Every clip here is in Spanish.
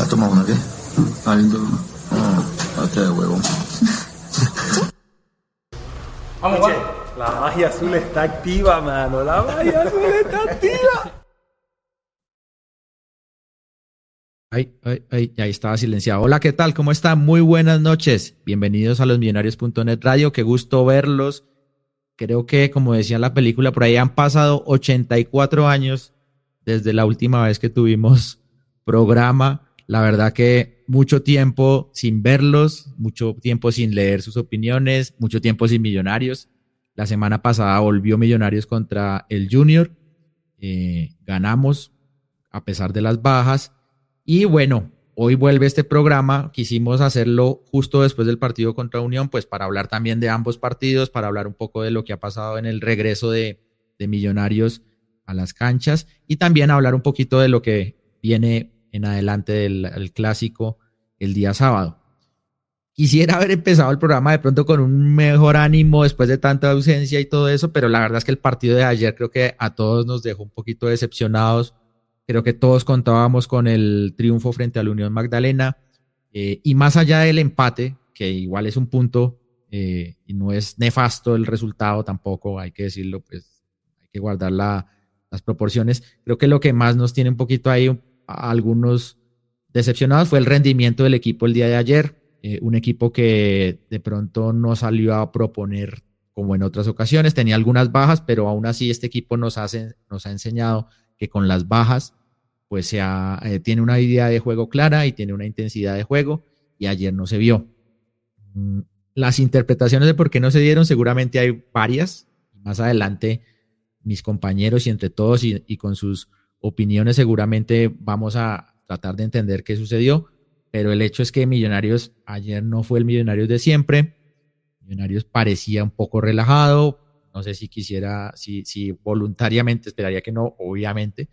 ¿Te has tomado una qué? Ah, lindo. Ah, hasta de huevo. Vamos, vamos. La magia azul está activa, mano. La magia azul está activa. Ay, ay, ay, ahí estaba silenciado. Hola, ¿qué tal? ¿Cómo están? Muy buenas noches. Bienvenidos a los millonarios.net Radio. Qué gusto verlos. Creo que, como decía la película, por ahí han pasado 84 años desde la última vez que tuvimos programa. La verdad que mucho tiempo sin verlos, mucho tiempo sin leer sus opiniones, mucho tiempo sin Millonarios. La semana pasada volvió Millonarios contra el Junior. Eh, ganamos a pesar de las bajas. Y bueno, hoy vuelve este programa. Quisimos hacerlo justo después del partido contra Unión, pues para hablar también de ambos partidos, para hablar un poco de lo que ha pasado en el regreso de, de Millonarios a las canchas y también hablar un poquito de lo que viene en adelante del clásico el día sábado. Quisiera haber empezado el programa de pronto con un mejor ánimo después de tanta ausencia y todo eso, pero la verdad es que el partido de ayer creo que a todos nos dejó un poquito decepcionados. Creo que todos contábamos con el triunfo frente a la Unión Magdalena eh, y más allá del empate, que igual es un punto eh, y no es nefasto el resultado tampoco, hay que decirlo, pues hay que guardar las proporciones. Creo que lo que más nos tiene un poquito ahí algunos decepcionados fue el rendimiento del equipo el día de ayer. Eh, un equipo que de pronto no salió a proponer como en otras ocasiones, tenía algunas bajas, pero aún así este equipo nos, hace, nos ha enseñado que con las bajas pues eh, tiene una idea de juego clara y tiene una intensidad de juego y ayer no se vio. Mm, las interpretaciones de por qué no se dieron seguramente hay varias. Más adelante mis compañeros y entre todos y con sus opiniones seguramente vamos a tratar de entender qué sucedió, pero el hecho es que Millonarios ayer no fue el Millonarios de siempre. Millonarios parecía un poco relajado, no sé si quisiera, si, voluntariamente, esperaría que no, obviamente,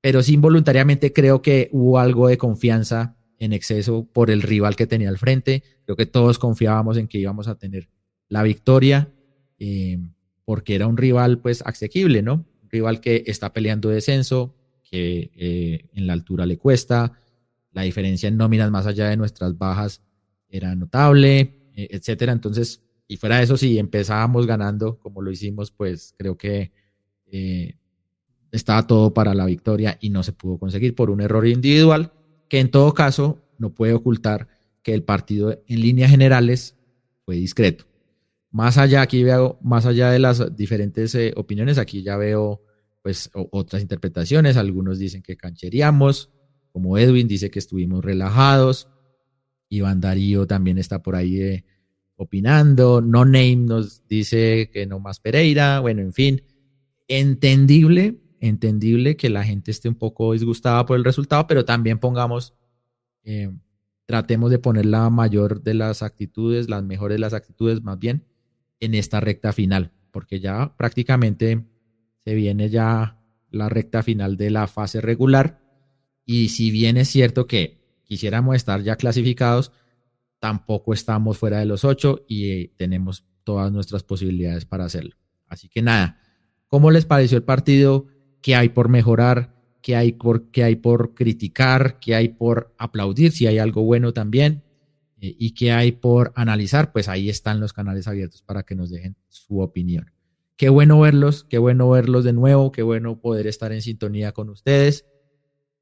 pero sí involuntariamente creo que hubo algo de confianza en exceso por el rival que tenía al frente. Creo que todos confiábamos en que íbamos a tener la victoria, eh, porque era un rival pues asequible, ¿no? Un rival que está peleando descenso, que eh, en la altura le cuesta, la diferencia en nóminas más allá de nuestras bajas era notable, eh, etcétera. Entonces, y fuera de eso, si empezábamos ganando como lo hicimos, pues creo que eh, estaba todo para la victoria y no se pudo conseguir por un error individual, que en todo caso no puede ocultar que el partido en líneas generales fue discreto. Más allá, aquí veo, más allá de las diferentes opiniones, aquí ya veo pues otras interpretaciones. Algunos dicen que cancheríamos, como Edwin dice que estuvimos relajados. Iván Darío también está por ahí eh, opinando. No Name nos dice que no más Pereira. Bueno, en fin, entendible, entendible que la gente esté un poco disgustada por el resultado, pero también pongamos, eh, tratemos de poner la mayor de las actitudes, las mejores de las actitudes más bien, en esta recta final, porque ya prácticamente se viene ya la recta final de la fase regular y si bien es cierto que quisiéramos estar ya clasificados, tampoco estamos fuera de los ocho y eh, tenemos todas nuestras posibilidades para hacerlo. Así que nada, ¿cómo les pareció el partido? ¿Qué hay por mejorar? ¿Qué hay por, qué hay por criticar? ¿Qué hay por aplaudir? Si hay algo bueno también. Eh, ¿Y qué hay por analizar? Pues ahí están los canales abiertos para que nos dejen su opinión. Qué bueno verlos, qué bueno verlos de nuevo, qué bueno poder estar en sintonía con ustedes.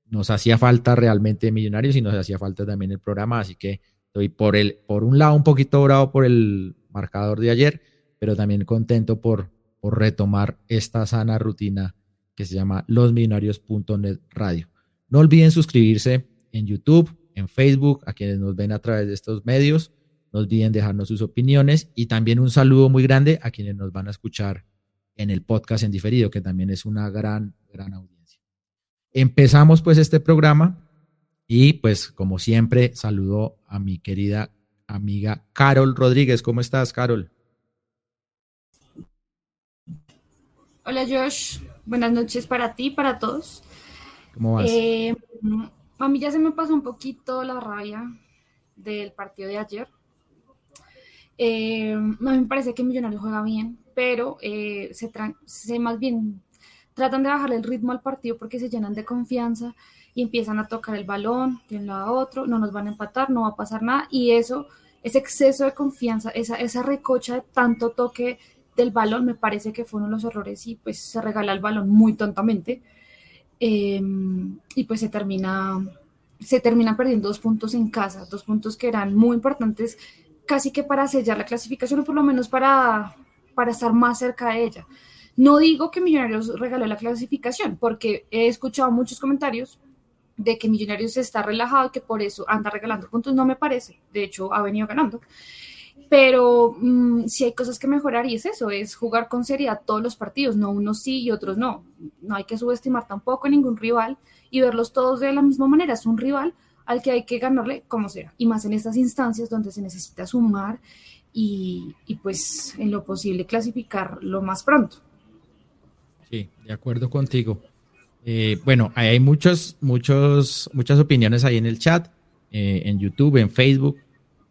Nos hacía falta realmente Millonarios y nos hacía falta también el programa, así que estoy por el, por un lado un poquito bravo por el marcador de ayer, pero también contento por, por retomar esta sana rutina que se llama losmillonarios.net radio. No olviden suscribirse en YouTube, en Facebook, a quienes nos ven a través de estos medios no olviden dejarnos sus opiniones y también un saludo muy grande a quienes nos van a escuchar en el podcast en diferido, que también es una gran, gran audiencia. Empezamos pues este programa y pues como siempre saludo a mi querida amiga Carol Rodríguez. ¿Cómo estás, Carol? Hola Josh, buenas noches para ti, para todos. ¿Cómo vas? Eh, a mí ya se me pasó un poquito la rabia del partido de ayer. Eh, a mí me parece que Millonarios juega bien, pero eh, se, se, más bien tratan de bajarle el ritmo al partido porque se llenan de confianza y empiezan a tocar el balón de un lado a otro, no nos van a empatar, no va a pasar nada y eso, ese exceso de confianza, esa, esa recocha de tanto toque del balón me parece que fue uno de los errores y pues se regala el balón muy tontamente em, y pues se termina se terminan perdiendo dos puntos en casa, dos puntos que eran muy importantes casi que para sellar la clasificación o por lo menos para, para estar más cerca de ella. No digo que Millonarios regaló la clasificación, porque he escuchado muchos comentarios de que Millonarios está relajado y que por eso anda regalando puntos. No me parece. De hecho, ha venido ganando. Pero mm, si hay cosas que mejorar y es eso, es jugar con seriedad todos los partidos, no unos sí y otros no. No hay que subestimar tampoco a ningún rival y verlos todos de la misma manera. Es un rival al que hay que ganarle como sea. Y más en estas instancias donde se necesita sumar y, y pues en lo posible clasificar lo más pronto. Sí, de acuerdo contigo. Eh, bueno, hay muchos, muchos, muchas opiniones ahí en el chat, eh, en YouTube, en Facebook.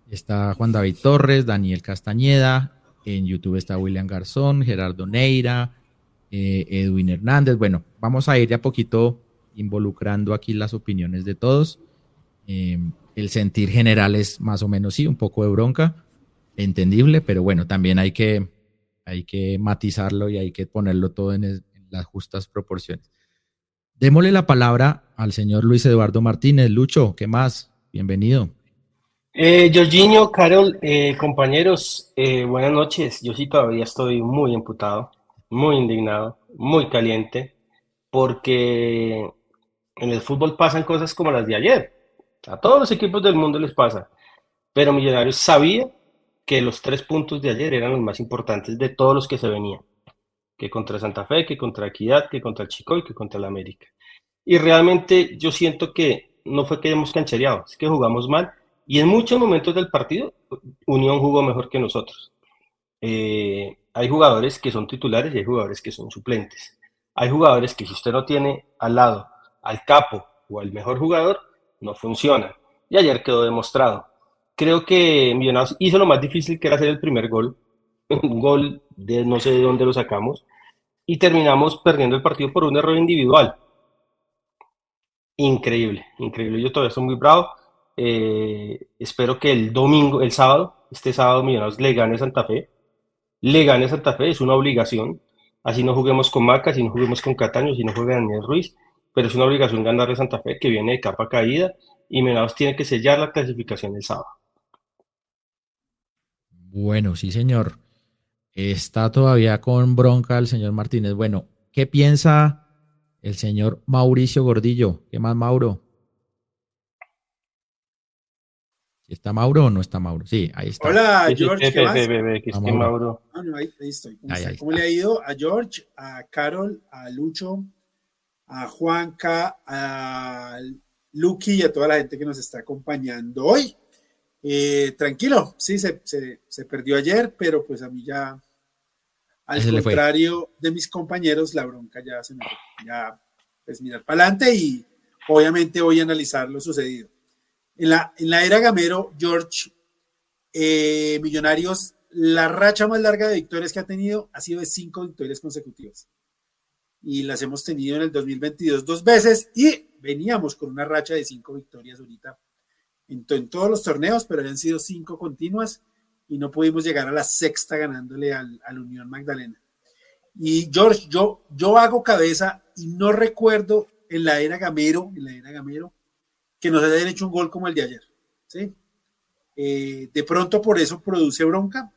Está Juan David Torres, Daniel Castañeda, en YouTube está William Garzón, Gerardo Neira, eh, Edwin Hernández. Bueno, vamos a ir de a poquito involucrando aquí las opiniones de todos. El sentir general es más o menos sí, un poco de bronca, entendible, pero bueno, también hay que, hay que matizarlo y hay que ponerlo todo en, las justas proporciones. Démosle la palabra al señor Luis Eduardo Martínez. Lucho, ¿qué más? Bienvenido. Eh, Jorginho, Carol, eh, compañeros, eh, buenas noches. Yo sí todavía estoy muy emputado, muy indignado, muy caliente, porque en el fútbol pasan cosas como las de ayer. A todos los equipos del mundo les pasa. Pero Millonarios sabía que los tres puntos de ayer eran los más importantes de todos los que se venían que contra Santa Fe, que contra Equidad, que contra Chico y que contra el América. Y realmente yo siento que no fue que hemos canchereado, es que jugamos mal y en muchos momentos del partido Unión jugó mejor que nosotros. Eh, hay jugadores que son titulares y hay jugadores que son suplentes. Hay jugadores que si usted no tiene al lado al capo o al mejor jugador, no funciona. Y ayer quedó demostrado. Creo que Millonarios hizo lo más difícil que era hacer el primer gol. Un gol de no sé de dónde lo sacamos, y terminamos perdiendo el partido por un error individual. Increíble, increíble. Yo todavía estoy muy bravo. Eh, espero que el domingo, el sábado, este sábado Millonarios le gane Santa Fe. Le gane Santa Fe, es una obligación. Así no juguemos con Maca, así no juguemos con Cataño, así no juegue Daniel Ruiz. Pero es una obligación ganarle Santa Fe, que viene de capa caída. Y Millonarios tiene que sellar la clasificación el sábado. Bueno, sí, señor. Está todavía con bronca el señor Martínez. Bueno, ¿qué piensa el señor Mauricio Gordillo? ¿Qué más, Mauro? ¿Está Mauro o no está Mauro? Sí, ahí está. Hola, George. ¿qué más? Mauro. Ah, no, ahí, estoy. ¿Cómo, le ha ido a George, a Carol, a Lucho, a Juanca, a Lucky y a toda la gente que nos está acompañando hoy? Eh, tranquilo, sí, se, se, perdió ayer, pero pues a mí ya, al contrario de mis compañeros, la bronca ya se me fue. Ya, pues mirar para adelante y obviamente voy a analizar lo sucedido. En la, en la era Gamero, George, eh, Millonarios, la racha más larga de victorias que ha tenido ha sido de cinco victorias consecutivas. Y las hemos tenido en el 2022 dos veces y veníamos con una racha de cinco victorias ahorita en, todos los torneos, pero habían sido cinco continuas y no pudimos llegar a la sexta ganándole al, Unión Magdalena. Y George, yo, yo hago cabeza y no recuerdo en la era Gamero, en la era Gamero, que nos hayan hecho un gol como el de ayer. ¿sí? Eh, de pronto por eso produce bronca,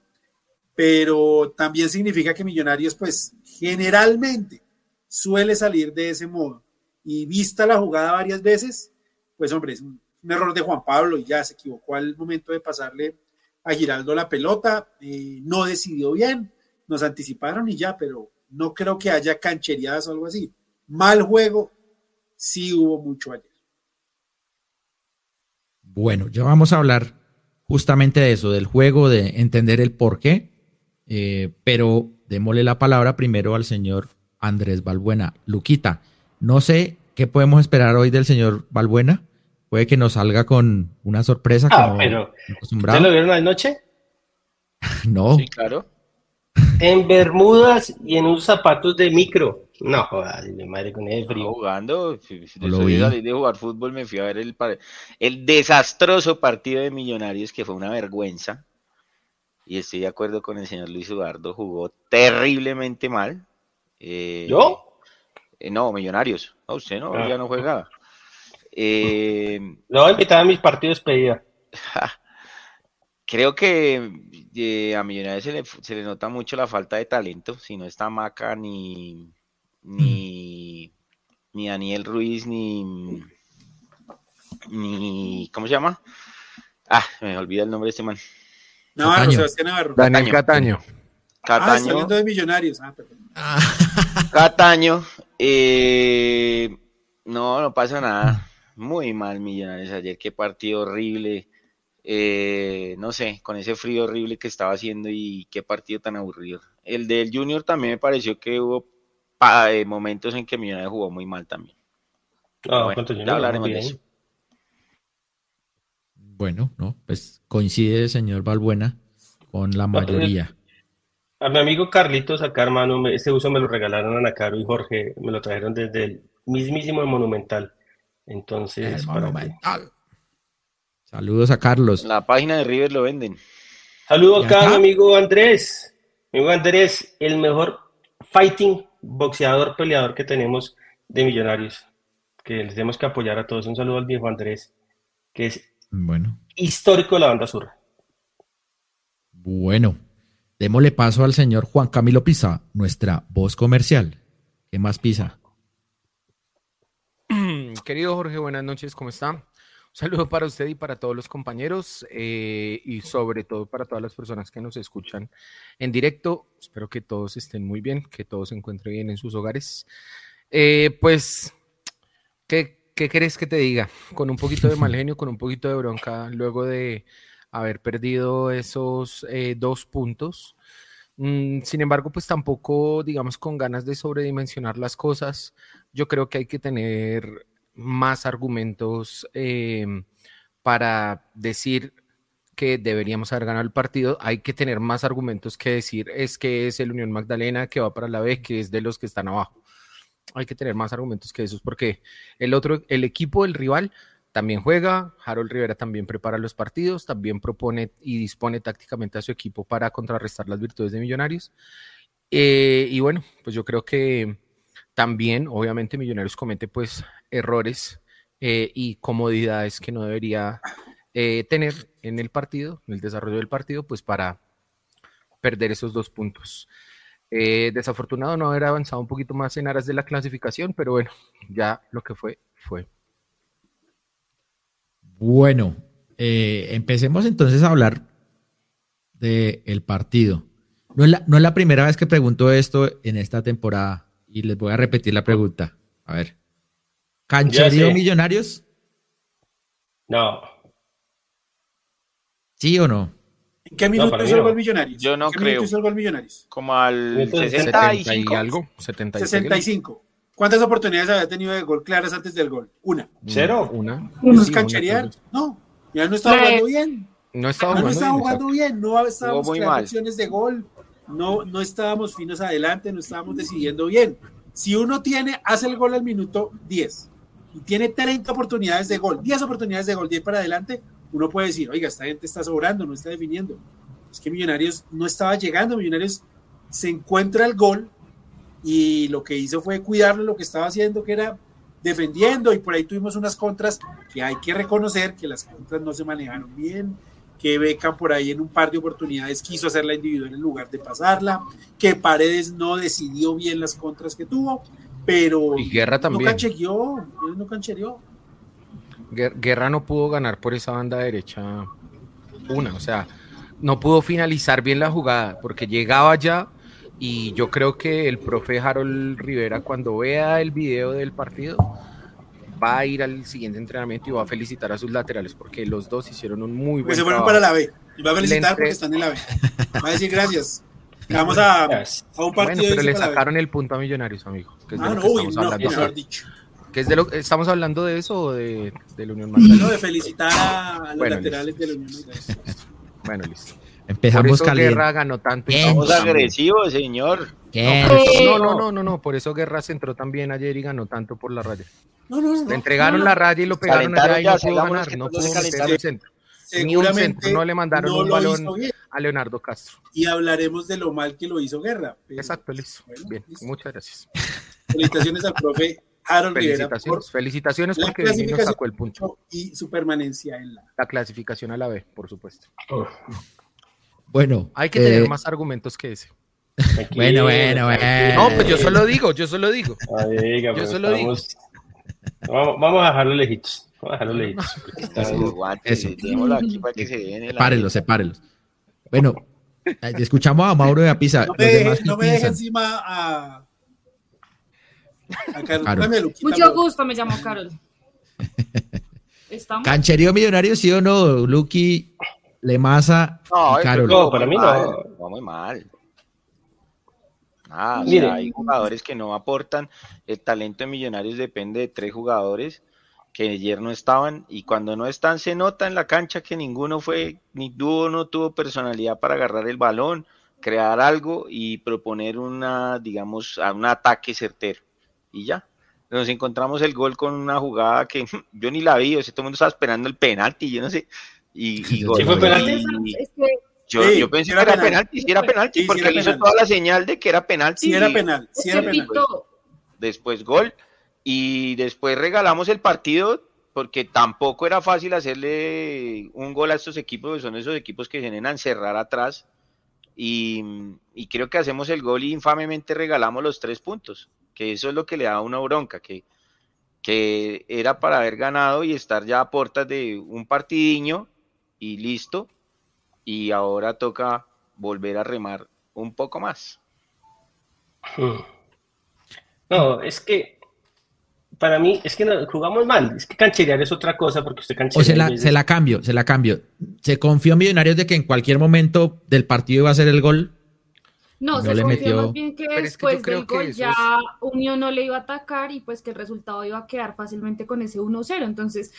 pero también significa que Millonarios, pues generalmente suele salir de ese modo. Y vista la jugada varias veces, pues hombre, es un, error de Juan Pablo y ya se equivocó al momento de pasarle a Giraldo la pelota, eh, no decidió bien, nos anticiparon y ya, pero no creo que haya cancherías o algo así. Mal juego, sí hubo mucho ayer. Bueno, ya vamos a hablar justamente de eso, del juego, de entender el por qué, eh, pero démosle la palabra primero al señor Andrés Balbuena. Luquita, no sé qué podemos esperar hoy del señor Balbuena puede que nos salga con una sorpresa. Ah, pero ¿Ustedes lo vieron anoche? no. Sí, claro. En Bermudas y en unos zapatos de micro. No jodas, mi madre con el frío. Jugando, después de de jugar fútbol me fui a ver el, el desastroso partido de Millonarios que fue una vergüenza. Y estoy de acuerdo con el señor Luis Eduardo, jugó terriblemente mal. Eh, ¿Yo? Eh, no, Millonarios. No, usted no, ah. ya no juega. Eh, no, invitaba a mis partidos pedía. Creo que eh, a Millonarios se le, se le, nota mucho la falta de talento. Si no está Maca, ni, ni, ni Daniel Ruiz, ni, ni. ¿Cómo se llama? Ah, me olvida el nombre de este man. Navarro, Sebastián Navarro. Daniel Cataño. Cataño. Ah, de Millonarios. Ah, Cataño. Eh, no, no pasa nada. Muy mal Millonarios ayer. Qué partido horrible. Eh, no sé, con ese frío horrible que estaba haciendo y qué partido tan aburrido. El del Junior también me pareció que hubo eh, momentos en que Millonarios jugó muy mal también. Ah, bueno, ya hablaremos de eso. Bueno, no, pues coincide, señor Balbuena, con la mayoría. A mi amigo Carlitos acá, hermano, este uso me lo regalaron a Caro y Jorge, me lo trajeron desde el mismísimo Monumental. Entonces, Monumental. Saludos a Carlos. La página de River lo venden. Saludos acá, mi amigo Andrés. Mi amigo Andrés, el mejor fighting boxeador, peleador que tenemos de Millonarios. Que les tenemos que apoyar a todos. Un saludo al viejo Andrés, que es bueno. Histórico de la banda sur. Bueno, démosle paso al señor Juan Camilo Pisa, nuestra voz comercial. ¿Qué más Pisa? Querido Jorge, buenas noches, ¿cómo está? Un saludo para usted y para todos los compañeros eh, y sobre todo para todas las personas que nos escuchan en directo. Espero que todos estén muy bien, que todos se encuentren bien en sus hogares. Eh, pues, ¿qué, ¿qué querés que te diga? Con un poquito de mal genio, con un poquito de bronca, luego de haber perdido esos eh, dos puntos. Mm, sin embargo, pues tampoco, digamos, con ganas de sobredimensionar las cosas, yo creo que hay que tener más argumentos em, para decir que deberíamos haber ganado el partido, hay que tener más argumentos que decir es que es el Unión Magdalena que va para la B, que es de los que están abajo hay que tener más argumentos que esos, porque el otro, el equipo del rival también juega, Harold Rivera también prepara los partidos, también propone y dispone tácticamente a su equipo para contrarrestar las virtudes de Millonarios. Eh, y bueno, pues yo creo que también, obviamente, Millonarios comete pues errores eh, y comodidades que no debería eh, tener en el partido, en el desarrollo del partido, pues para perder esos dos puntos. Desafortunado no haber avanzado un poquito más en aras de la clasificación, pero bueno, ya lo que fue, fue. Bueno, eh, empecemos entonces a hablar del partido. No es, la, no es la primera vez que pregunto esto en esta temporada y les voy a repetir la pregunta. A ver. ¿Cancherío Millonarios? No. ¿Sí o no? ¿En qué minuto hizo el gol Millonarios? Yo no ¿En qué creo. hizo el gol Millonarios? Como al 65. y algo. 65. ¿Cuántas oportunidades había tenido de gol claras antes del gol? Una. ¿Cero? Una. ¿No es cancherear? No. Ya no estaba jugando bien. No estaba jugando, no estaba jugando bien. No estábamos creando opciones de gol. No, no estábamos finos adelante. No estábamos decidiendo bien. Si uno tiene, hace el gol al minuto 10 y tiene 30 oportunidades de gol, 10 oportunidades de gol, 10 para adelante, uno puede decir, oiga, esta gente está sobrando, no está definiendo. Es que Millonarios no estaba llegando, Millonarios se encuentra el gol y lo que hizo fue cuidarlo lo que estaba haciendo, que era defendiendo, y por ahí tuvimos unas contras que hay que reconocer que las contras no se manejaron bien, que Beca por ahí en un par de oportunidades quiso hacerla individual en lugar de pasarla, que Paredes no decidió bien las contras que tuvo, pero y Guerra también. no canchereó, no canchereó. Guerra no pudo ganar por esa banda derecha una, o sea, no pudo finalizar bien la jugada porque llegaba ya y yo creo que el profe Harold Rivera cuando vea el video del partido va a ir al siguiente entrenamiento y va a felicitar a sus laterales porque los dos hicieron un muy buen pues se fueron para la B y va a felicitar porque están en la B. Va a decir gracias. Vamos a, a un partido. Bueno, pero le sacaron el punto a Millonarios, amigo. Que es de ah, lo que no, estamos uy, hablando. dicho de lo, ¿Estamos hablando de eso o de, de la Unión Magdalena? No, de felicitar a, los laterales de la Unión Magdalena. bueno, listo. Empezamos por eso Guerra ganó tanto. Somos agresivos, señor. No, no, no, no, no, por eso Guerra se entró también ayer y ganó tanto por la raya. No, no, no. Le entregaron la raya y lo pegaron allá y no pudo ganar, no pudo meter al centro. Ni un centro, no le mandaron un balón a Leonardo Castro. Y hablaremos de lo mal que lo hizo Guerra. Exacto, listo. Bien, muchas gracias. Felicitaciones al profe Harold Felicitaciones, felicitaciones porque el sacó el punto. Y su permanencia en la... La clasificación a la B, por supuesto. Bueno. Hay que tener eh, más argumentos que ese. bueno, bueno, bueno. No, pues yo solo digo, yo solo digo. yo pues solo digo. Vamos, vamos, a dejarlo lejitos. Vamos a dejarlo lejitos. Sepárenlos, sepárenlos. Bueno, escuchamos a Mauro de Apisa. No me, no me deje encima a, a Carol. Mucho gusto, me llamo Carol. ¿Cancherío millonario, sí o no? Lucky, Lemasa no, y Carol. No, para mí no. Va muy mal. Ah, hay jugadores que no aportan. El talento de Millonarios depende de tres jugadores que ayer no estaban y cuando no están se nota en la cancha que ninguno fue, ni tuvo, no tuvo personalidad para agarrar el balón, crear algo y proponer una, digamos, un ataque certero. Y ya. Nos encontramos el gol con una jugada que yo ni la vi, o sea, todo el mundo estaba esperando el penalti, yo no sé. Y, fue penalti? Yo, pensé que era penalti, si era penalti, porque le hizo toda la señal de que era penalti. Sí, era penal, sí era penal. Después, gol, y después regalamos el partido, porque tampoco era fácil hacerle un gol a estos equipos, son esos equipos que vienen a encerrar atrás. Y, y, creo que hacemos el gol y infamemente regalamos los tres puntos, que eso es lo que le da una bronca, que, que era para haber ganado y estar ya a puertas de un partidiño y listo, y ahora toca volver a remar un poco más. Hmm. No, es que para mí es que jugamos mal, es que cancherear es otra cosa porque usted cancherea. O se la, se la cambio, se la cambio. ¿Se confió Millonarios de que en cualquier momento del partido iba a ser el gol? No, se confió más bien que después del gol ya Unión no le iba a atacar y pues que el resultado iba a quedar fácilmente con ese 1-0. Entonces,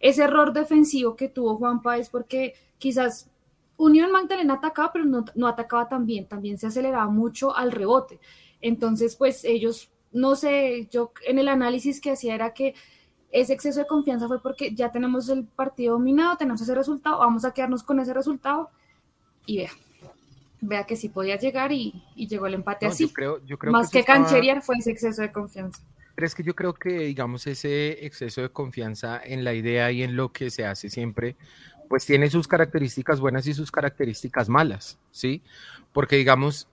ese error defensivo que tuvo Juan Páez porque quizás Unión Magdalena atacaba, pero no, atacaba tan bien, también se aceleraba mucho al rebote. Entonces, pues ellos, no sé, yo en el análisis que hacía era que ese exceso de confianza fue porque ya tenemos el partido dominado, tenemos ese resultado, vamos a quedarnos con ese resultado y vea, vea que sí podía llegar y, llegó el empate así. Más que, cancherear fue ese exceso de confianza. Pero es que yo creo que, digamos, ese exceso de confianza en la idea y en lo que se hace siempre pues tiene sus características buenas y sus características malas, ¿sí? Porque digamos,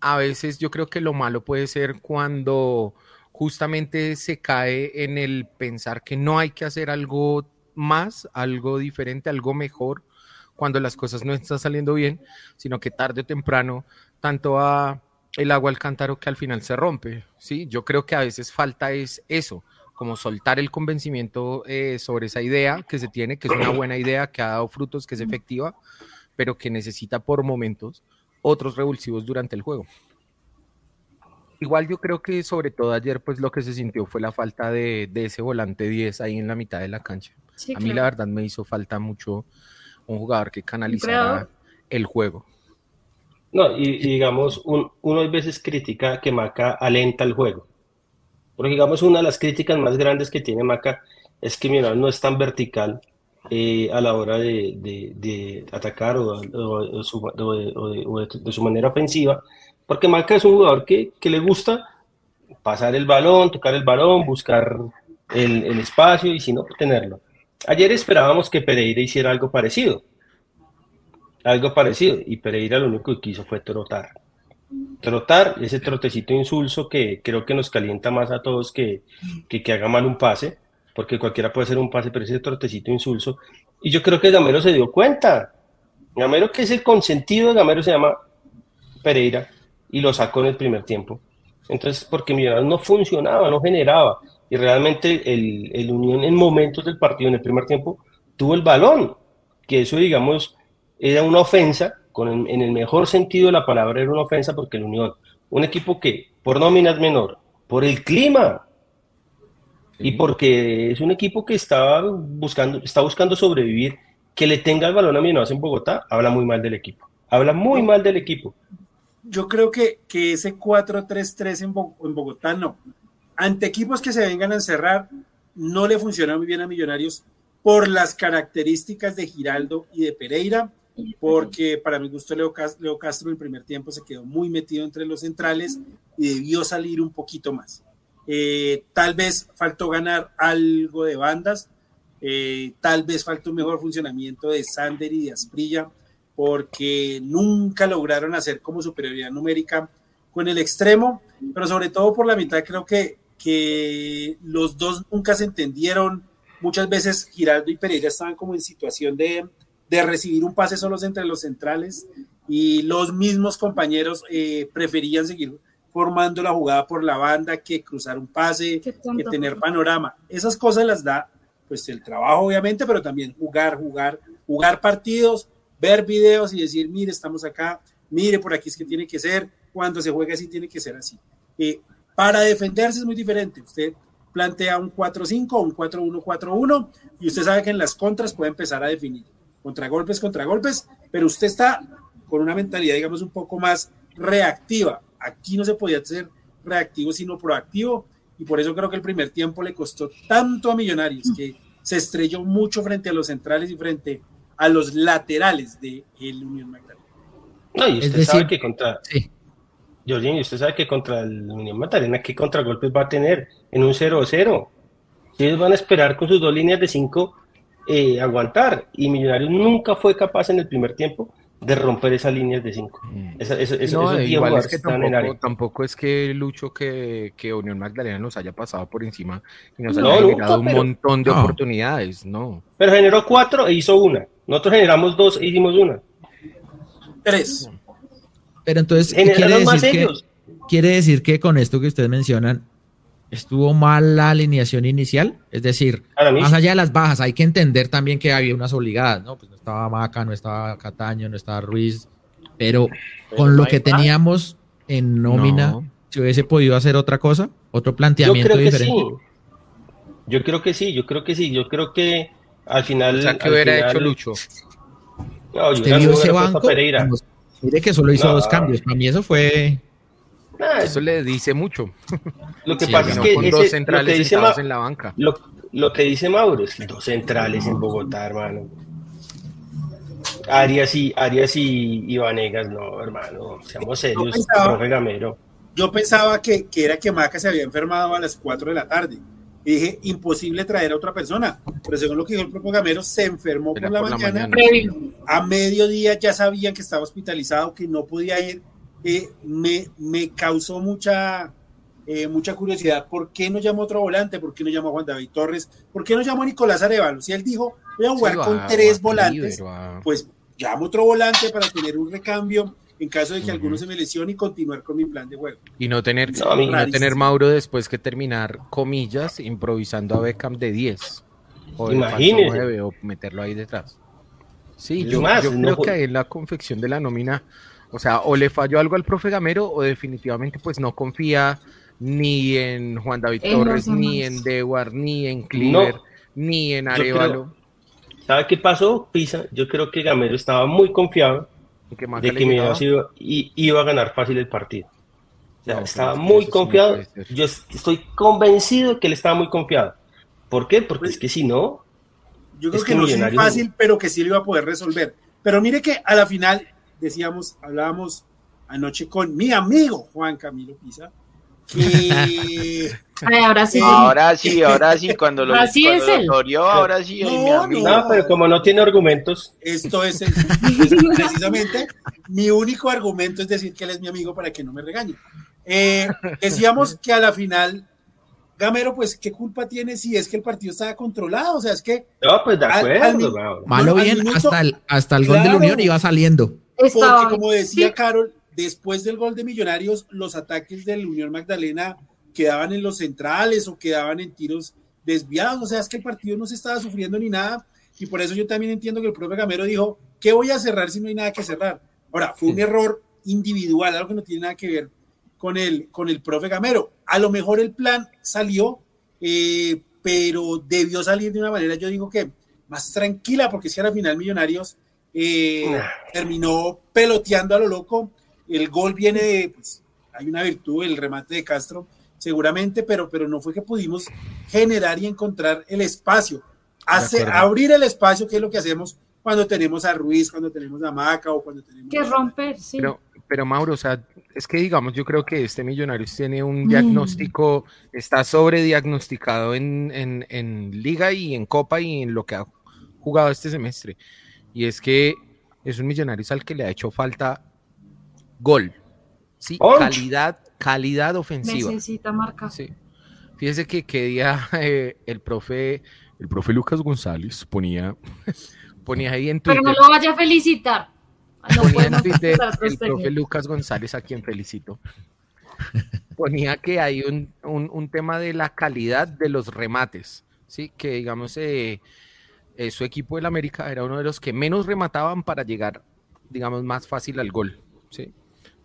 a veces yo creo que lo malo puede ser cuando justamente se cae en el pensar que no hay que hacer algo más, algo diferente, algo mejor, cuando las cosas no están saliendo bien, sino que tarde o temprano, tanto a el agua al cántaro que al final se rompe, ¿sí? Yo creo que a veces falta es eso, como soltar el convencimiento eh, sobre esa idea que se tiene, que es una buena idea, que ha dado frutos, que es efectiva, pero que necesita por momentos otros revulsivos durante el juego. Igual yo creo que sobre todo ayer pues lo que se sintió fue la falta de, ese volante 10 ahí en la mitad de la cancha. a mí la verdad me hizo falta mucho un jugador que canalizara el juego. No, y, digamos, uno a veces critica que Maca alenta el juego. Porque digamos, una de las críticas más grandes que tiene Maca es que Millonarios no es tan vertical eh, a la hora de, atacar o, de, su manera ofensiva, porque Maca es un jugador que, le gusta pasar el balón, tocar el balón, buscar el, espacio y si no, tenerlo. Ayer esperábamos que Pereira hiciera algo parecido, algo parecido, y Pereira lo único que hizo fue trotar trotar, ese trotecito insulso que creo que nos calienta más a todos que, que, haga mal un pase, porque cualquiera puede hacer un pase, pero ese trotecito insulso. Y yo creo que Gamero se dio cuenta. Gamero, que es el consentido de Gamero, se llama Pereira, y lo sacó en el primer tiempo. Entonces, porque Millonarios no funcionaba, no generaba. Y realmente el, el Unión en momentos del partido, en el primer tiempo, tuvo el balón, que eso, digamos, era una ofensa en el mejor sentido de la palabra era una ofensa porque el Unión, un equipo que por nómina es menor, por el clima y porque es un equipo que está buscando, está buscando sobrevivir, que le tenga el balón a Millonarios en Bogotá, habla muy mal del equipo. Habla muy mal del equipo. Yo creo que, que ese 4-3-3 en, en Bogotá no. Ante equipos que se vengan a encerrar, no le funciona muy bien a Millonarios por las características de Giraldo y de Pereira, porque para mi gusto Leo Castro, en el primer tiempo se quedó muy metido entre los centrales y debió salir un poquito más. Eh, tal vez faltó ganar algo de bandas, eh, tal vez faltó un mejor funcionamiento de Sander y de Asprilla, porque nunca lograron hacer como superioridad numérica con el extremo, pero sobre todo por la mitad creo que, que los dos nunca se entendieron. Muchas veces Giraldo y Pereira estaban como en situación de, de recibir un pase solos entre los centrales y los mismos compañeros eh, preferían seguir formando la jugada por la banda que cruzar un pase, que tener panorama. Esas cosas las da pues el trabajo obviamente, pero también jugar, jugar, jugar partidos, ver videos y decir, mire, estamos acá, mire, por aquí es que tiene que ser, cuando se juega así tiene que ser así. Eh, para defenderse es muy diferente. Usted plantea un 4-5 o un 4-1-4-1 y usted sabe que en las contras puede empezar a definir contragolpes, contragolpes, pero usted está con una mentalidad, digamos, un poco más reactiva. Aquí no se podía ser reactivo, sino proactivo, y por eso creo que el primer tiempo le costó tanto a Millonarios, que se estrelló mucho frente a los centrales y frente a los laterales de el Unión Magdalena. No, y usted sabe que contra... Sí. Jorginho, usted sabe que contra el Unión Magdalena, ¿qué contragolpes va a tener en un 0-0? Ellos van a esperar con sus dos líneas de 5 eh, aguantar. Y Millonarios nunca fue capaz en el primer tiempo de romper esas líneas de 5. Mm. no, igual es que tampoco, tampoco, es que Lucho que, que, Unión Magdalena nos haya pasado por encima y nos haya generado un montón de oportunidades, no. Pero generó cuatro e hizo una. Nosotros generamos dos e hicimos una. Tres. Pero entonces, quiere decir, que, quiere decir que con esto que ustedes mencionan, estuvo mal la alineación inicial, es decir, más allá de las bajas, hay que entender también que había unas obligadas, ¿no? Pues no estaba Maca, no estaba Cataño, no estaba Ruiz, pero, con lo que teníamos en nómina, si hubiese podido hacer otra cosa, otro planteamiento diferente. Yo creo que sí, yo creo que sí, yo creo que al final. O sea, que hubiera hecho Lucho. No, Usted vio ese banco. Mire que solo hizo dos cambios. Para mí eso fue Ah, eso le dice mucho. Lo que pasa es que con dos centrales dice en la banca. Lo, que dice Mauro es dos centrales en Bogotá, hermano. Arias y Arias y, Vanegas, no, hermano, seamos serios, yo pensaba, Gamero. Yo pensaba que, que, era que Maca se había enfermado a las 4 de la tarde. Y dije, imposible traer a otra persona. Pero según lo que dijo el propio Gamero, se enfermó por, la, mañana. A mediodía ya sabían que estaba hospitalizado, que no podía ir me, me, causó mucha, eh, mucha curiosidad. ¿Por qué no llamó otro volante? ¿Por qué no llamó a Juan David Torres? ¿Por qué no llamó a Nicolás Arevalo? Si él dijo, voy a jugar con tres volantes, pues llamo otro volante para tener un recambio en caso de que alguno se me lesione y continuar con mi plan de juego. Y no tener, no, tener Mauro después que terminar, comillas, improvisando a Beckham de 10. O Imagínese. o meterlo ahí detrás. Sí, yo, yo creo que en la confección de la nómina o sea, o le falló algo al profe Gamero o definitivamente pues no confía ni en Juan David Torres, ni en Dewar, ni en Cleaver, ni en Arevalo. ¿Sabe qué pasó, Pisa? Yo creo que Gamero estaba muy confiado de que iba, sido, y, iba a ganar fácil el partido. O sea, estaba muy confiado. Yo estoy convencido de que él estaba muy confiado. ¿Por qué? Porque es que si no. Yo creo que, no es fácil, pero que sí lo iba a poder resolver. Pero mire que a la final decíamos, hablábamos anoche con mi amigo Juan Camilo Pisa, ahora sí. Ahora sí, ahora sí, cuando lo, Así ahora sí, no, mi amigo. No, pero como no tiene argumentos. Esto es, precisamente mi único argumento es decir que él es mi amigo para que no me regañe. Eh, decíamos que a la final Gamero, pues, ¿qué culpa tiene si es que el partido estaba controlado? O sea, es que. No, pues de acuerdo. Malo bien, hasta el, hasta el gol de la Unión iba saliendo. Porque como decía Carol, después del gol de Millonarios, los ataques del Unión Magdalena quedaban en los centrales o quedaban en tiros desviados. O sea, es que el partido no se estaba sufriendo ni nada. Y por eso yo también entiendo que el propio Gamero dijo, ¿qué voy a cerrar si no hay nada que cerrar? Ahora, fue un error individual, algo que no tiene nada que ver con el, con el profe Gamero. A lo mejor el plan salió, eh, pero debió salir de una manera, yo digo que más tranquila, porque si a la final Millonarios eh, terminó peloteando a lo loco. El gol viene de, pues, hay una virtud, el remate de Castro, seguramente, pero, pero no fue que pudimos generar y encontrar el espacio. Hace, abrir el espacio, que es lo que hacemos cuando tenemos a Ruiz, cuando tenemos a Maca o cuando tenemos... Que romper, sí. Pero, pero Mauro, o sea, es que digamos, yo creo que este Millonarios tiene un diagnóstico, está sobrediagnosticado en, en, en liga y en copa y en lo que ha jugado este semestre. Y es que es un Millonarios al que le ha hecho falta gol. Sí, calidad, calidad ofensiva. Necesita marca. Sí. Fíjese que qué día eh, el profe, el profe Lucas González ponía, ponía ahí en Twitter. Pero no lo vaya a felicitar. ponía en Twitter el profe Lucas González, a quien felicito. Ponía que hay un, un, tema de la calidad de los remates, sí, que digamos eh, eh, su equipo del América era uno de los que menos remataban para llegar, digamos, más fácil al gol, sí.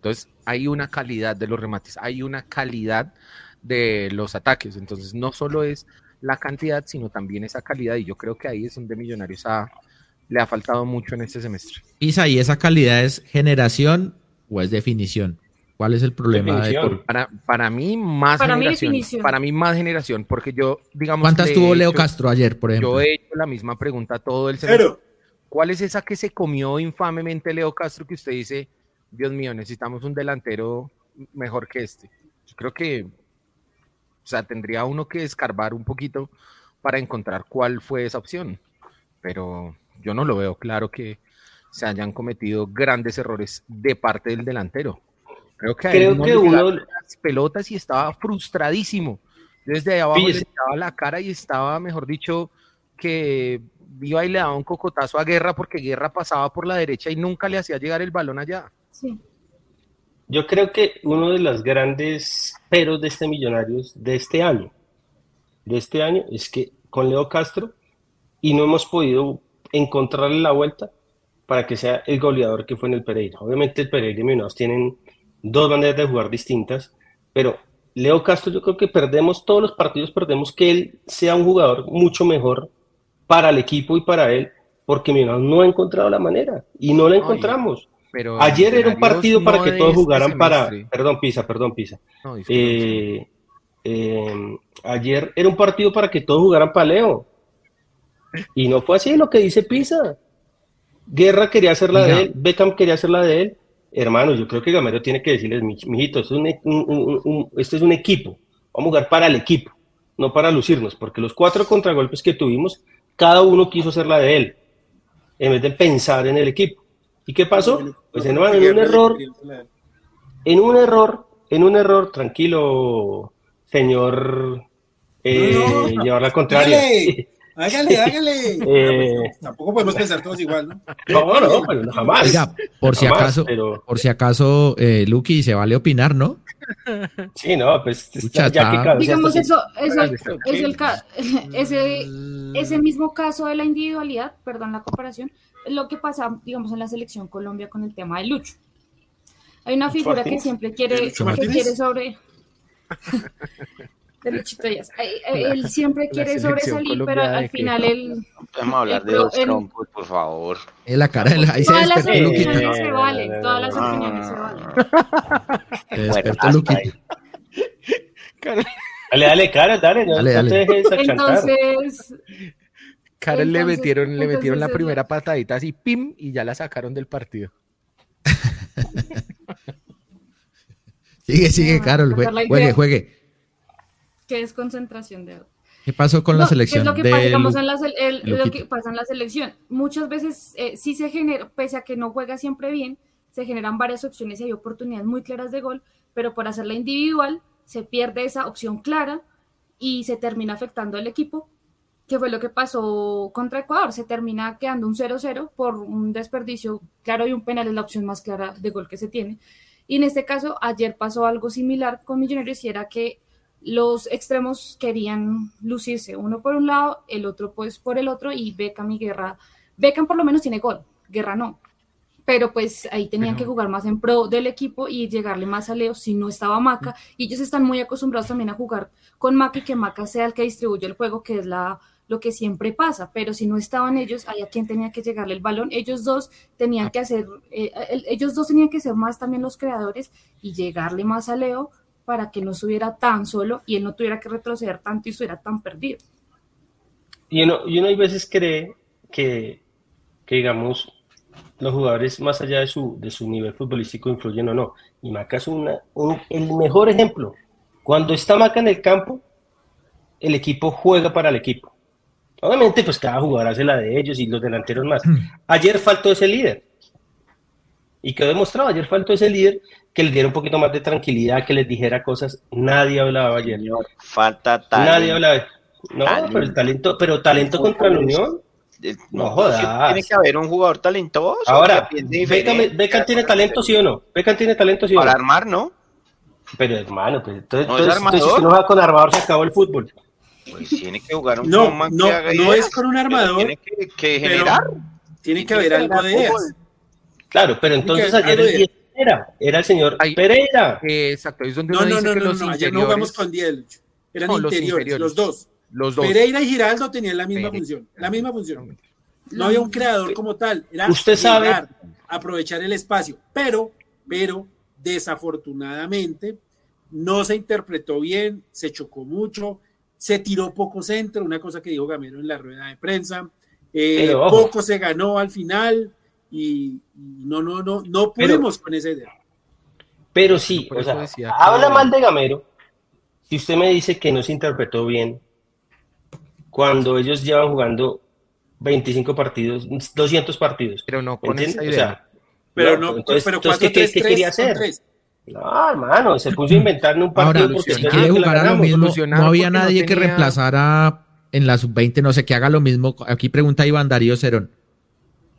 Entonces, hay una calidad de los remates, hay una calidad de los ataques. Entonces, no solo es la cantidad, sino también esa calidad. Y yo creo que ahí es donde Millonarios le ha faltado mucho en este semestre. Isa, ¿y esa calidad es generación o es definición? ¿Cuál es el problema? para, para mí, más generación. para mí, más generación, porque yo, digamos. ¿Cuántas tuvo Leo Castro ayer, por ejemplo? Yo he hecho la misma pregunta todo el semestre. ¿Cuál es esa que se comió infamemente Leo Castro que usted dice, Dios mío, necesitamos un delantero mejor que este. Yo creo que, o sea, tendría uno que escarbar un poquito para encontrar cuál fue esa opción. Pero yo no lo veo claro que se hayan cometido grandes errores de parte del delantero. Creo que, creo que uno las pelotas y estaba frustradísimo. Desde abajo le estaba la cara y estaba, mejor dicho, que iba y le daba un cocotazo a Guerra porque Guerra pasaba por la derecha y nunca le hacía llegar el balón allá. Yo creo que uno de los grandes peros de este Millonarios de este año, de este año, es que con Leo Castro y no hemos podido encontrarle la vuelta para que sea el goleador que fue en el Pereira. Obviamente el Pereira y Millonarios tienen dos maneras de jugar distintas, pero Leo Castro yo creo que perdemos todos los partidos, perdemos que él sea un jugador mucho mejor para el equipo y para él, porque Millonarios no ha encontrado la manera y no la encontramos. Ayer era un partido para que todos jugaran para. Perdón, Pisa, perdón, Pisa. Eh, eh, ayer era un partido para que todos jugaran para Leo. Y no fue así lo que dice Pisa. Guerra quería hacer la de él, Beckham quería hacer la de él. Hermanos, yo creo que Gamero tiene que decirles, mijito, esto es un, este es un equipo. Vamos a jugar para el equipo, no para lucirnos, porque los cuatro contragolpes que tuvimos, cada uno quiso hacer la de él, en vez de pensar en el equipo. ¿Y qué pasó? Pues en, un error, en un error, en un error, tranquilo, señor, eh, llevar la contraria. Hágale, hágale. Eh, tampoco podemos pensar todos igual, ¿no? No, no, pero jamás. Oiga, por si acaso, por si acaso, eh, Lucky, se vale opinar, ¿no? Sí, no, pues ya que digamos eso, eso es el, ese, ese mismo caso de la individualidad, perdón la comparación, lo que pasa, digamos, en la selección Colombia con el tema de Lucho. Hay una figura que siempre quiere, que quiere sobre. de Luchito Díaz. Él siempre quiere sobresalir, pero al final él. Vamos a hablar de dos trompos, por favor. Es la cara de la. Ahí todas las opiniones se valen, todas las opiniones se valen. Se despertó. Dale, dale, cara, dale, no, dale, dale. te dejes Entonces, Karen le metieron, le metieron la primera patadita así, pim, y ya la sacaron del partido. sigue, sigue, Carol, juegue, juegue. ¿Qué es concentración de ¿Qué pasó con la selección? Es lo que, pasa, digamos, en la, lo que pasa en la selección. Muchas veces eh, sí se genera, pese a que no juega siempre bien, se generan varias opciones y hay oportunidades muy claras de gol, pero por hacerla individual se pierde esa opción clara y se termina afectando al equipo que fue lo que pasó contra Ecuador. Se termina quedando un 0-0 por un desperdicio, claro, y un penal es la opción más clara de gol que se tiene. Y en este caso, ayer pasó algo similar con Millonarios y era que los extremos querían lucirse uno por un lado, el otro pues por el otro y Beckham y Guerra. Beckham por lo menos tiene gol, Guerra no. Pero pues ahí tenían que jugar más en pro del equipo y llegarle más a Leo si no estaba Maca. Y ellos están muy acostumbrados también a jugar con Maca y que Maca sea el que distribuye el juego, que es la, lo que siempre pasa, pero si no estaban ellos, a quien tenía que llegarle el balón, ellos dos tenían que hacer, eh, ellos dos tenían que ser más también los creadores y llegarle más a Leo para que no estuviera tan solo y él no tuviera que retroceder tanto y estuviera tan perdido. Y uno, y uno hay veces cree que, que, digamos, los jugadores más allá de su, de su nivel futbolístico influyen o no. Y Maca es una, el mejor ejemplo. Cuando está Maca en el campo, el equipo juega para el equipo. Obviamente, pues cada jugador hace la de ellos y los delanteros más. Hmm. Ayer faltó ese líder. Y quedó demostrado, ayer faltó ese líder que les diera un poquito más de tranquilidad, que les dijera cosas. Nadie hablaba ayer. falta talento. Nadie hablaba. No, pero el talento, pero talento contra la Unión. No jodas. Tiene que haber un jugador talentoso. Ahora, Beckham tiene talento, sí o no? Beckham tiene talento, sí o no? Para armar, ¿no? Pero hermano, pues, entonces, no entonces, entonces, si no va con armador se acabó el fútbol. Pues tiene que jugar un No, no, no es con un armador. Tiene que, que generar. Tiene que haber algo de eso. Claro, pero entonces ayer el 10 era, era el señor Pereira. exacto, es donde no, no, no, no, no, ayer no jugamos con 10, eran interiores, los, dos. los dos. Pereira y Giraldo tenían la misma función, la misma función. No había un creador como tal, era Usted sabe aprovechar el espacio, pero, pero desafortunadamente no se interpretó bien, se chocó mucho, se tiró poco centro, una cosa que dijo Gamero en la rueda de prensa, eh, poco se ganó al final y, no, no, no, no pudimos con esa idea. Pero sí, o sea, habla mal de Gamero si usted me dice que no se interpretó bien cuando ellos llevan jugando 25 partidos, 200 partidos. Pero no con esa idea. pero no, entonces, pero ¿qué, quería hacer? No, hermano, se puso a inventar un partido Ahora, porque si quiere jugar a lo mismo, no había nadie que reemplazara en la sub-20, no sé, que haga lo mismo. Aquí pregunta Iván Darío Cerón.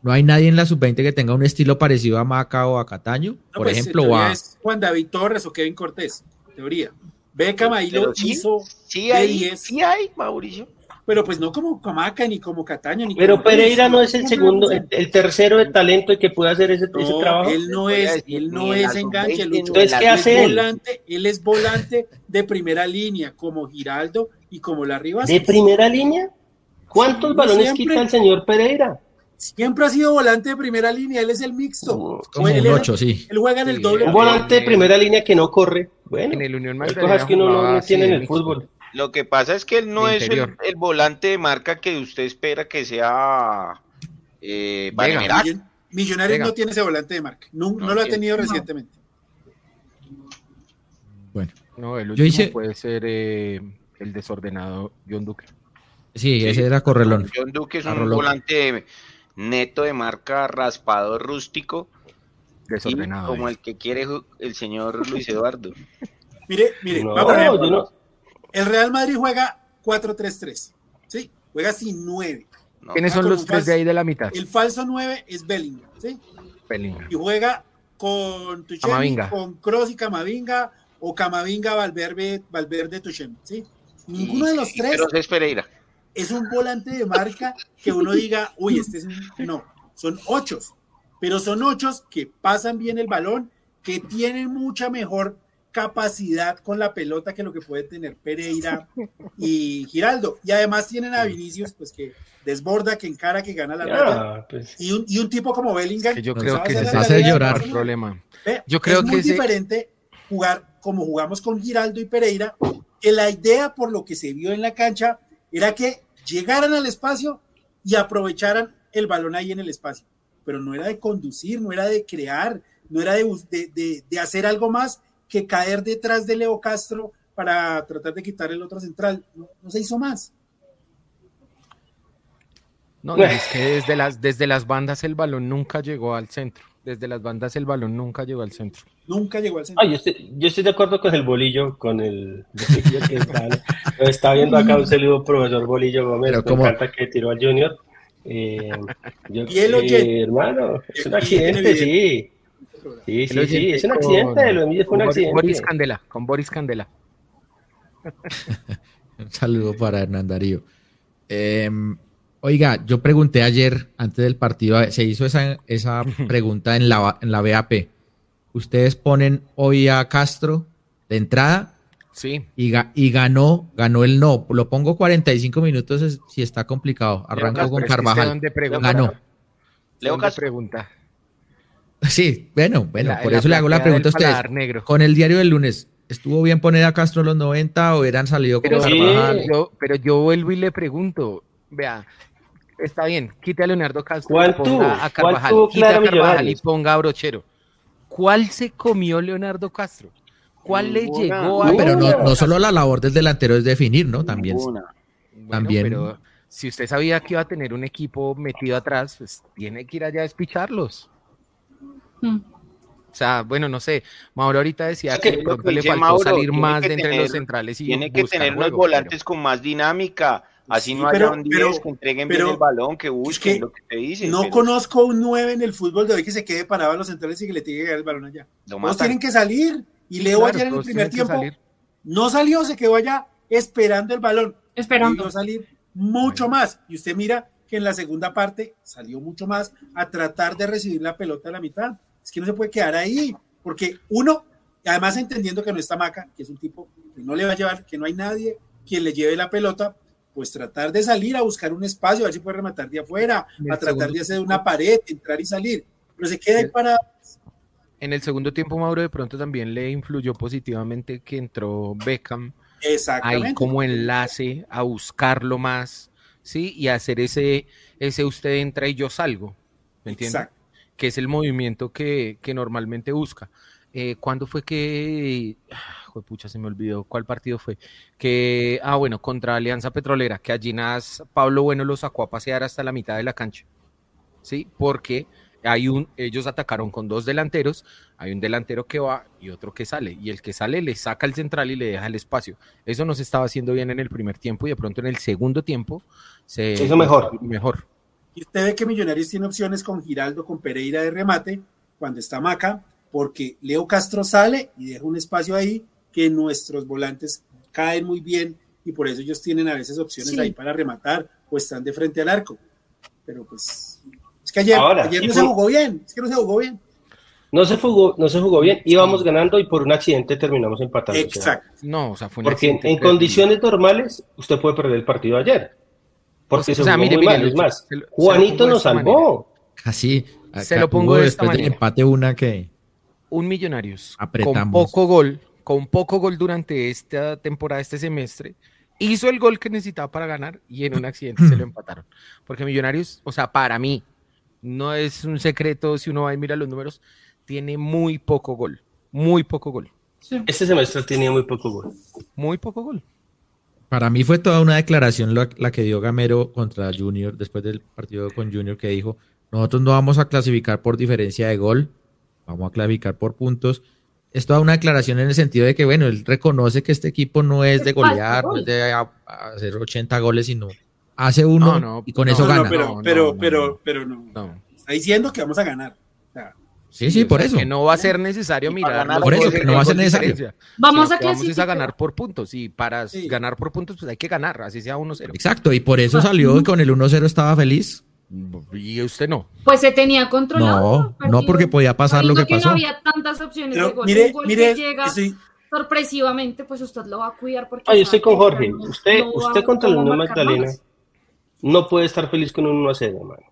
¿No hay nadie en la sub-20 que tenga un estilo parecido a Maca o a Cataño? por pues, ejemplo, o a... Juan David Torres o Kevin Cortés, teoría. Beckham ahí lo hizo. Sí hay, sí hay, Mauricio pero pues no como Camaca ni como Cataño. Ni pero Pereira no es el segundo, el, tercero de talento que puede hacer ese, trabajo. Él no es, él no es enganche, Entonces, ¿qué hace él? Volante, él es volante de primera línea, como Giraldo y como la Rivas. ¿De primera línea? ¿Cuántos balones quita el señor Pereira? Siempre ha sido volante de primera línea, él es el mixto. Como un ocho, sí. Él juega en el doble. Un volante de primera línea que no corre. Bueno, en el Unión cosas que uno no, tiene en el fútbol. Lo que pasa es que él no es el, volante de marca que usted espera que sea eh, Millonarios no tiene ese volante de marca. No, lo ha tenido recientemente. Bueno. No, el último puede ser eh, el desordenado John Duque. Sí, ese era Correlón. John Duque es un volante neto de marca raspado rústico. Desordenado. como el que quiere el señor Luis Eduardo. mire, mire, vamos a ver. El Real Madrid juega 4-3-3. ¿Sí? Juega sin 9. ¿Quiénes son los tres de ahí de la mitad? El falso 9 es Bellingham. ¿sí? Bellingham. Y juega con Tuchemi, con Cross y Camavinga o Camavinga, Valverde, Valverde Tuchemi. ¿sí? Ninguno de los tres. Pero es Pereira. Es un volante de marca que uno diga, uy, este es un. No, son ocho. Pero son ocho que pasan bien el balón, que tienen mucha mejor capacidad con la pelota que lo que puede tener Pereira y Giraldo. Y además tienen a Vinicius, pues que desborda, que encara, que gana la pues. y, un, y un tipo como Bellingham. yo creo que se hace llorar. Problema. Yo creo es que muy diferente jugar como jugamos con Giraldo y Pereira, que la idea por lo que se vio en la cancha era que llegaran al espacio y aprovecharan el balón ahí en el espacio. Pero no era de conducir, no era de crear, no era de, de, de hacer algo más que caer detrás de Leo Castro para tratar de quitar el otro central. No, se hizo más. No, es que desde las, desde las bandas el balón nunca llegó al centro. Desde las bandas el balón nunca llegó al centro. Nunca llegó al centro. yo, estoy, de acuerdo con el bolillo, con el... está, viendo acá un saludo profesor Bolillo Gómez, me encanta que tiró al Junior. Eh, y él eh, hermano, es un accidente, sí. Sí, sí, sí, es un accidente, lo de fue un accidente. Boris Candela, con Boris Candela. un saludo para Hernán Darío. Em, oiga, yo pregunté ayer, antes del partido, se hizo esa, esa pregunta en la, en la BAP. ¿Ustedes ponen hoy a Castro de entrada Sí. Y, y ganó, ganó el no. Lo pongo 45 minutos si está complicado. Arranco con Carvajal. ganó. Leo pregunta. Sí, bueno, bueno, por eso le hago la pregunta a ustedes. Con el diario del lunes, ¿estuvo bien poner a Castro los 90 o hubieran salido con Carvajal? Yo, pero yo vuelvo y le pregunto, vea, está bien, quite a Leonardo Castro ¿Cuál ponga a Carvajal, quite a Carvajal y ponga a Brochero. ¿Cuál se comió Leonardo Castro? ¿Cuál le llegó a.? pero no, no, solo la labor del delantero es definir, ¿no? También. también. Pero si usted sabía que iba a tener un equipo metido atrás, pues tiene que ir allá a despicharlos. Hmm. O sea, bueno, no sé. Mauro ahorita decía que, le faltó salir más de entre los centrales y tiene que tener unos volantes con más dinámica. Así no haya un 10 que entreguen bien el balón, que busquen lo que te dicen. No conozco un 9 en el fútbol de hoy que se quede parado a los centrales y que le tiene que llegar el balón allá. Todos tienen que salir. Y Leo ayer en el primer tiempo no salió, se quedó allá esperando el balón. Esperando. Y salir mucho más. Y usted mira que en la segunda parte salió mucho más a tratar de recibir la pelota a la mitad. Es que no se puede quedar ahí, porque uno, además entendiendo que no está Maca, que es un tipo que no le va a llevar, que no hay nadie quien le lleve la pelota, pues tratar de salir a buscar un espacio, a ver si puede rematar de afuera, a tratar de hacer una pared, entrar y salir. Pero se queda ahí para en el segundo tiempo, Mauro, de pronto también le influyó positivamente que entró Beckham ahí como enlace a buscarlo más, ¿sí? Y hacer ese, ese usted entra y yo salgo, ¿me entiende? Que es el movimiento que, normalmente busca. Eh, ¿Cuándo fue que, ah, pucha, se me olvidó cuál partido fue? Que, ah, bueno, contra Alianza Petrolera, que allí Nas, Pablo Bueno lo sacó a pasear hasta la mitad de la cancha, ¿sí? Porque hay un, ellos atacaron con dos delanteros, hay un delantero que va y otro que sale, y el que sale le saca el central y le deja el espacio. Eso no se estaba haciendo bien en el primer tiempo y de pronto en el segundo tiempo se hizo mejor. mejor. Y usted ve que Millonarios tiene opciones con Giraldo, con Pereira de remate, cuando está Maca, porque Leo Castro sale y deja un espacio ahí que nuestros volantes caen muy bien y por eso ellos tienen a veces opciones ahí para rematar o están de frente al arco. Pero pues es que ayer, no se jugó bien, es que no se jugó bien. No se jugó, no se jugó bien, íbamos ganando y por un accidente terminamos empatando. Exacto. no, o sea, fue un Porque en, condiciones normales usted puede perder el partido ayer. Porque se jugó muy mal, es más. Juanito nos salvó. Casi. Se lo pongo de esta manera. empate una que un Millonarios con poco gol, con poco gol durante esta temporada, este semestre, hizo el gol que necesitaba para ganar y en un accidente se lo empataron. Porque Millonarios, o sea, para mí, no es un secreto si uno va y mira los números, tiene muy poco gol, muy poco gol. Este semestre tenía muy poco gol. Muy poco gol. Para mí fue toda una declaración la, que dio Gamero contra Junior después del partido con Junior que dijo, nosotros no vamos a clasificar por diferencia de gol, vamos a clasificar por puntos. Es toda una declaración en el sentido de que, bueno, él reconoce que este equipo no es de golear, no es de hacer 80 goles, sino hace uno y con eso gana. pero, pero, pero, pero no. Está diciendo que vamos a ganar. Sí, sí, por eso. Que no va a ser necesario mirar. Por eso, que no va a ser necesario. Vamos a clasificar. Vamos a ganar por puntos. Y para ganar por puntos, pues hay que ganar, así sea 1-0. Exacto, y por eso salió con el 1-0 estaba feliz. Y usted no. Pues se tenía controlado. No, no porque podía pasar lo que, pasó. No había tantas opciones de gol. Mire, mire, que llega sorpresivamente, pues usted lo va a cuidar. Porque Ay, yo estoy con Jorge. Usted, usted contra el Unión Magdalena no puede estar feliz con un 1 0, hermano.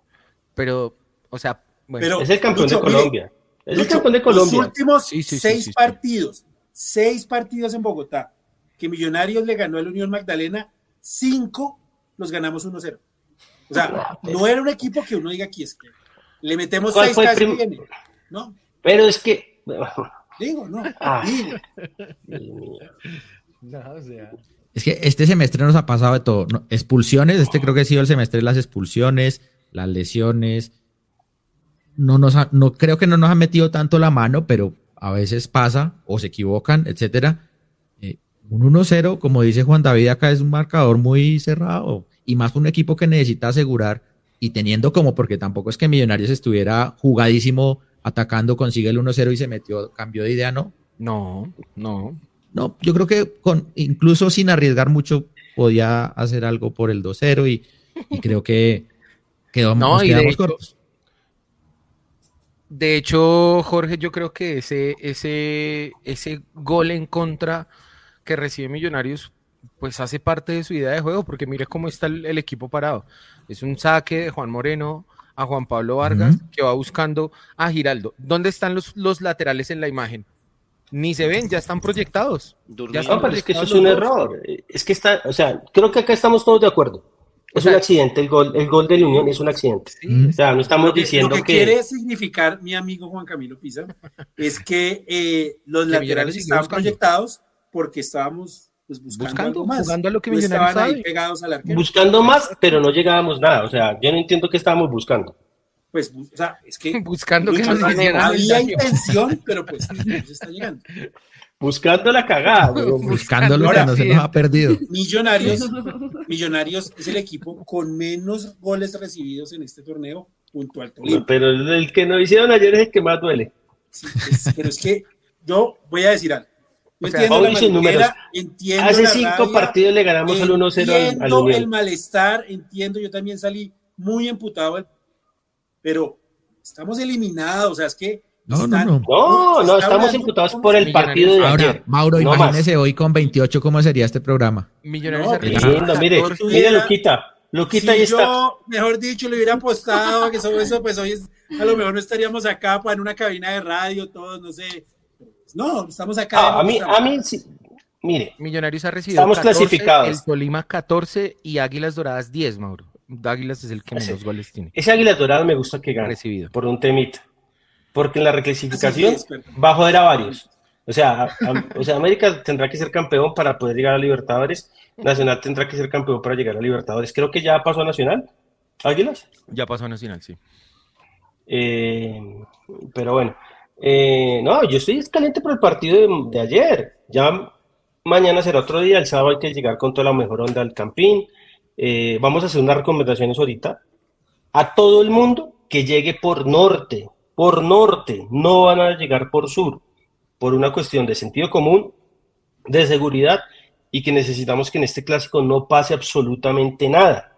Pero, o sea, bueno. es el campeón de Colombia. es el campeón de Colombia. Los últimos seis partidos, seis partidos en Bogotá, que Millonarios le ganó al Unión Magdalena, cinco los ganamos 1-0. O sea, no era un equipo que uno diga aquí es que le metemos seis casi viene, ¿no? Pero es que. Digo, no. Ah. Digo. No, o sea. Es que este semestre nos ha pasado de todo. Expulsiones, este creo que ha sido el semestre de las expulsiones, las lesiones. No nos no creo que no nos ha metido tanto la mano, pero a veces pasa o se equivocan, etcétera. Eh, un 1-0, como dice Juan David, acá es un marcador muy cerrado y más un equipo que necesita asegurar y teniendo como, porque tampoco es que Millonarios estuviera jugadísimo atacando, consigue el 1-0 y se metió, cambió de idea, ¿no? No, no. No, yo creo que con, incluso sin arriesgar mucho podía hacer algo por el 2-0 y, creo que quedó no, y de hecho, De hecho, Jorge, yo creo que ese, ese, ese gol en contra que recibe Millonarios, pues hace parte de su idea de juego, porque mire cómo está el, equipo parado. Es un saque de Juan Moreno a Juan Pablo Vargas, que va buscando a Giraldo. ¿Dónde están los, los laterales en la imagen? Ni se ven, ya están proyectados. Ya no, pero es que eso es un error. Es que está, o sea, creo que acá estamos todos de acuerdo. Es un accidente, el gol, el gol de la Unión es un accidente. O sea, no estamos diciendo que, que, quiere significar, mi amigo Juan Camilo Pisa, es que eh, los laterales estaban proyectados porque estábamos pues, buscando, más. Buscando lo que estaban ahí pegados al arquero. Buscando más, pero no llegábamos nada. O sea, yo no entiendo qué estábamos buscando. Pues, o sea, es que buscando que nos había intención, pero pues no se está llegando. Buscando la cagada. Buscando lo que no se nos ha perdido. Millonarios, Millonarios es el equipo con menos goles recibidos en este torneo junto al Tolima. pero el que nos hicieron ayer es el que más duele. pero es que yo voy a decir algo. Yo entiendo la manera, entiendo Hace cinco partidos le ganamos al 1-0 al, al el malestar, entiendo, yo también salí muy emputado, pero estamos eliminados, o sea, es que no, no, no. No, no, estamos imputados por el partido de Ahora, ayer. Mauro, imagínese hoy con 28 cómo sería este programa. Millonarios no, mire, mire Luquita. Luquita ahí está. Yo, mejor dicho, le hubiera apostado que sobre eso, pues hoy a lo mejor no estaríamos acá pues, en una cabina de radio, todos, no sé. No, estamos acá. Ah, a mí, a mí sí. Mire, Millonarios ha recibido estamos 14, clasificados. el Tolima 14 y Águilas Doradas 10, Mauro. Águilas es el que menos goles tiene. Ese Águilas Doradas me gusta que gane. Recibido. Por un temita porque en la reclasificación va a joder a varios. O sea, o sea, América tendrá que ser campeón para poder llegar a Libertadores. Nacional tendrá que ser campeón para llegar a Libertadores. Creo que ya pasó a Nacional. ¿Águilas? Ya pasó a Nacional, sí. Eh, pero bueno, eh, no, yo estoy caliente por el partido de, ayer. Ya mañana será otro día. El sábado hay que llegar con toda la mejor onda al Campín. Eh, vamos a hacer unas recomendaciones ahorita. A todo el mundo que llegue por norte, por norte, no van a llegar por sur, por una cuestión de sentido común, de seguridad y que necesitamos que en este clásico no pase absolutamente nada.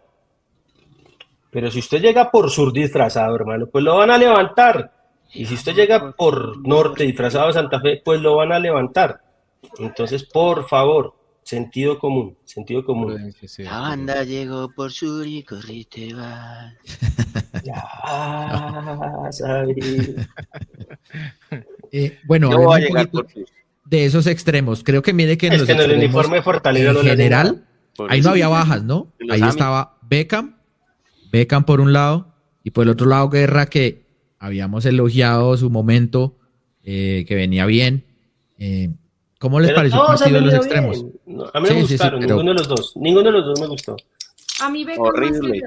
Pero si usted llega por sur disfrazado, hermano, pues lo van a levantar. Y si usted llega por norte disfrazado de Santa Fe, pues lo van a levantar. Entonces, por favor, Sentido común, sentido común. La banda llegó por sur y corriste va. ya eh, bueno, de esos extremos. Creo que mire que en, los en el uniforme en general, ahí no había bajas, ¿no? Ahí estaba Beckham, Beckham por un lado, y por el otro lado Guerra, que habíamos elogiado su momento, eh, que venía bien. Eh, ¿Cómo les pareció el partido de los extremos? a mí me gustaron, ninguno de los dos. Ninguno de los dos me gustó. A mí Beckham Horrible.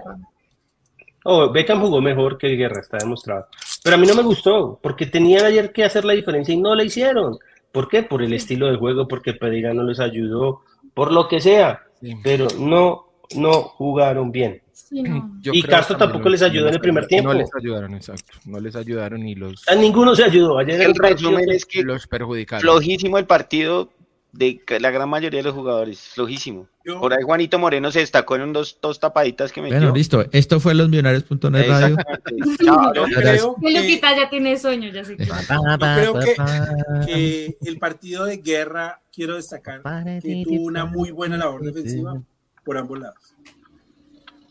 Oh, Beckham jugó mejor que Guerra, está demostrado. Pero a mí no me gustó, porque tenían ayer que hacer la diferencia y no la hicieron. ¿Por qué? Por el estilo de juego, porque Pediga no les ayudó, por lo que sea. Pero no, no jugaron bien. y Castro tampoco les ayudó en el primer tiempo. No les ayudaron, exacto. No les ayudaron y los. A ninguno se ayudó. Ayer el, resumen es que los perjudicaron. Flojísimo el partido de la gran mayoría de los jugadores. Flojísimo. Por ahí Juanito Moreno se destacó en dos, dos tapaditas que metió. Bueno, listo. Esto fue los millonarios.net radio. yo creo que Luquita ya tiene sueño, ya sé que. creo que, el partido de guerra, quiero destacar, que tuvo una muy buena labor defensiva por ambos lados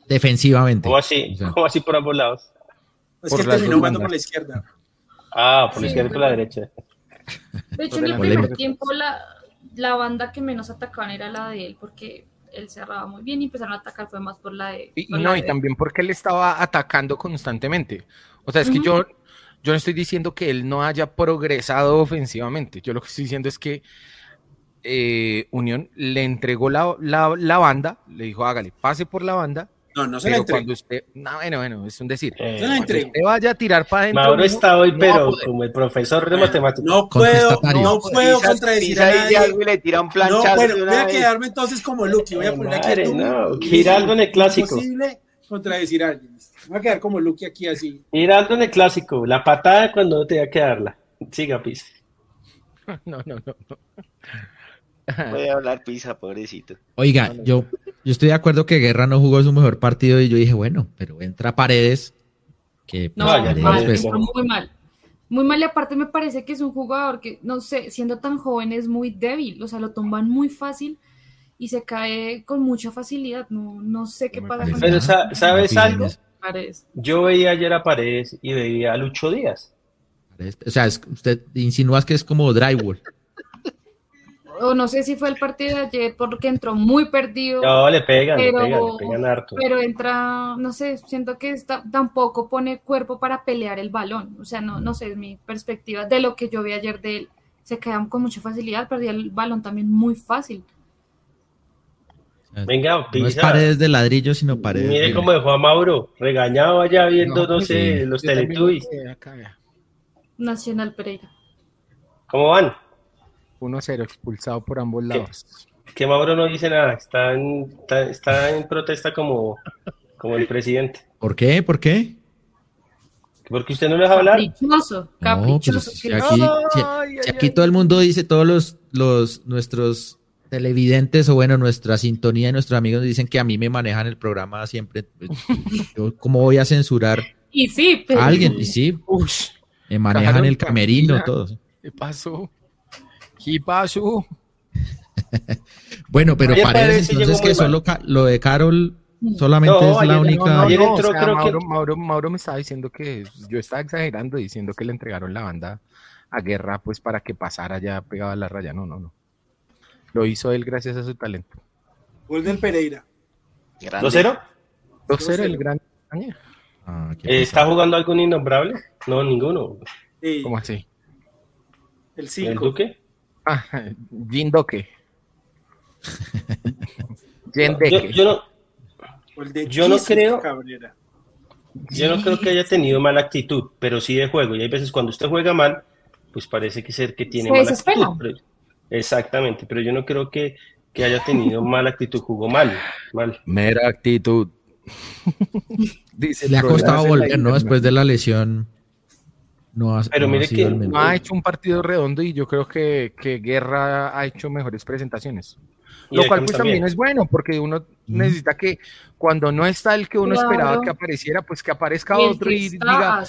defensivamente. ¿Cómo así? ¿Cómo así por ambos lados? Es que terminó jugando por la izquierda. Ah, por la izquierda y por la derecha. De hecho, en el primer tiempo la, la banda que menos atacaban era la de él, porque él cerraba muy bien y empezaron a atacar fue más por la de... Y, no, y también porque él estaba atacando constantemente. O sea, es que yo, yo no estoy diciendo que él no haya progresado ofensivamente. Yo lo que estoy diciendo es que eh, Unión le entregó la, la, la, banda, le dijo, hágale, pase por la banda, no, no se la cuando usted, no, bueno, bueno, es un decir. Eh, se la usted vaya a tirar para adentro. Mauro está hoy, pero como el profesor de matemáticas. No puedo, no puedo contradecir a nadie. Y le tira un. No, bueno, voy a quedarme entonces como Lucky. Voy a poner aquí a no, Giraldo en el clásico. Es imposible contradecir a alguien. Voy a quedar como Lucky aquí así. Giraldo en el clásico. La patada cuando no te va a quedarla. Siga, Pisa. No, no, no. Voy a hablar Pisa, pobrecito. Oiga, yo yo estoy de acuerdo que Guerra no jugó su mejor partido y yo dije, bueno, pero entra Paredes, que no, pues, muy mal. Muy mal y aparte me parece que es un jugador que, no sé, siendo tan joven es muy débil, o sea, lo toman muy fácil y se cae con mucha facilidad. No, no sé qué pasa con Pero ¿sabes algo? Yo veía ayer a Paredes y veía a Lucho Díaz. O sea, usted insinúa que es como drywall o no sé si fue el partido de ayer porque entró muy perdido. No, le pegan, pero, le pegan, le pegan harto. Pero entra, no sé, siento que está, tampoco pone cuerpo para pelear el balón. O sea, no, no sé, es mi perspectiva de lo que yo vi ayer de él. Se quedan con mucha facilidad, perdía el balón también muy fácil. Venga, No es paredes de ladrillo, sino paredes. Mire cómo dejó a Mauro, regañado allá viendo, no, sé, los Teletubbies. Nacional Pereira. ¿Cómo van? 1-0, expulsado por ambos lados. Que Mauro no dice nada, está en, está, en protesta como, como el presidente. ¿Por qué? ¿Por qué? Porque usted no le deja hablar. Caprichoso, caprichoso. si aquí, aquí todo el mundo dice, todos los, los nuestros televidentes o bueno, nuestra sintonía y nuestros amigos dicen que a mí me manejan el programa siempre. Pues, ¿Cómo voy a censurar y sí, a alguien? Y sí, me manejan el camerino, todo. ¿Qué pasó? ¿Qué pasó? bueno, pero parece entonces que solo lo de Carol solamente es la única. Mauro, Mauro, me estaba diciendo que yo estaba exagerando diciendo que le entregaron la banda a Guerra pues para que pasara ya pegaba a la raya. No, no, no. Lo hizo él gracias a su talento. Gol del Pereira. ¿2-0? 2-0 el gran. Ah, ¿Está jugando algún innombrable? No, ninguno. ¿Cómo así? El 5. ¿El Duque? Ah, Jindoke. Yo, yo, no, yo no creo. Yo no creo que haya tenido mala actitud, pero sí de juego. Y hay veces cuando usted juega mal, pues parece que ser que tiene mala actitud. exactamente, pero yo no creo que, que haya tenido mala actitud, jugó mal, mal. Mera actitud. Dice, Le ha costado volver, ¿no? Después de la lesión. No ha, Pero mire que no ha hecho un partido redondo y yo creo que, Guerra ha hecho mejores presentaciones. Lo cual pues también. es bueno, porque uno necesita que cuando no está el que uno esperaba que apareciera, pues que aparezca otro y diga,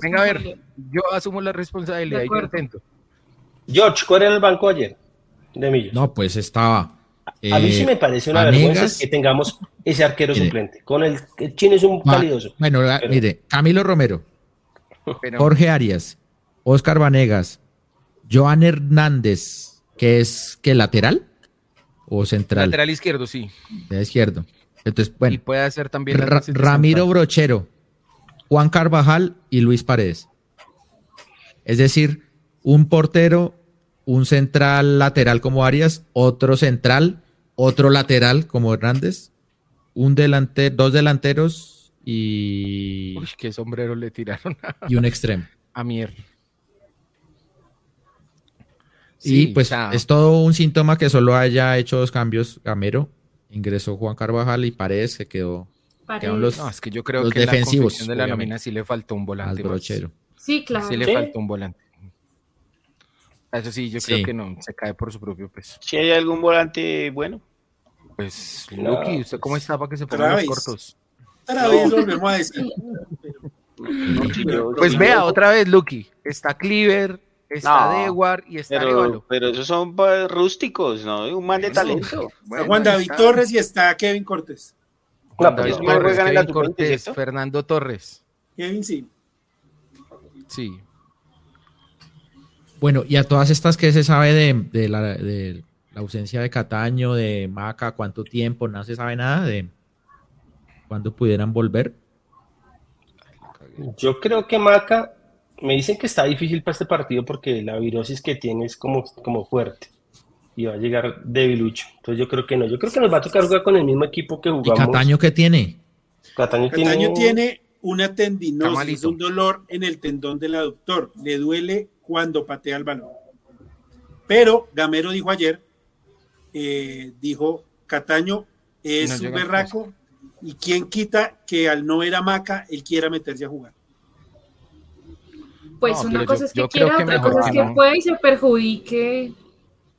venga a ver, yo asumo la responsabilidad y yo intento. George, ¿cuál era el banco ayer de Millos? No, pues estaba... a mí sí me parece una vergüenza que tengamos ese arquero suplente. Con el, el chino es un calidoso. Bueno, mire, Camilo Romero, Jorge Arias, Oscar Vanegas, Joan Hernández, que es que lateral o central. Lateral izquierdo, sí. De izquierdo. Entonces, bueno. Y puede hacer también. Ramiro Brochero, Juan Carvajal y Luis Paredes. Es decir, un portero, un central lateral como Arias, otro central, otro lateral como Hernández, un delante, dos delanteros y. Uy, qué sombrero le tiraron. y un extremo. A mier. y pues es todo un síntoma que solo haya hecho dos cambios. Gamero ingresó Juan Carvajal y Paredes se quedó. Los, no, es que yo creo que defensivos, la de la nómina sí le faltó un volante. Al brochero. Sí, claro. Sí le faltó un volante. Eso sí, yo creo que no, se cae por su propio peso. Si hay algún volante bueno. Pues, Lucky, ¿usted cómo está para que se pongan los cortos? Pues vea, otra vez, Lucky. Está Cleaver, está Dewar y está pero, Pero esos son rústicos, ¿no? Un man de talento. Juan David Torres y está Kevin Cortés. Juan David Torres, Kevin Cortés, Fernando Torres. Kevin sí. Sí. Bueno, y a todas estas, ¿qué se sabe de, la, de la ausencia de Cataño, de Maca? ¿Cuánto tiempo? No se sabe nada de cuando pudieran volver? Yo creo que Maca, me dicen que está difícil para este partido porque la virosis que tiene es como, como fuerte y va a llegar debilucho. Entonces yo creo que no, yo creo que nos va a tocar jugar con el mismo equipo que jugamos. ¿Y Cataño qué tiene? Cataño, tiene... una tendinosis, un dolor en el tendón del aductor. Le duele cuando patea el balón. Pero Gamero dijo ayer, eh, dijo, Cataño es un berraco, y quién quita que al no ver a Maca, él quiera meterse a jugar. Pues una cosa es que quiera, otra cosa es que pueda y se perjudique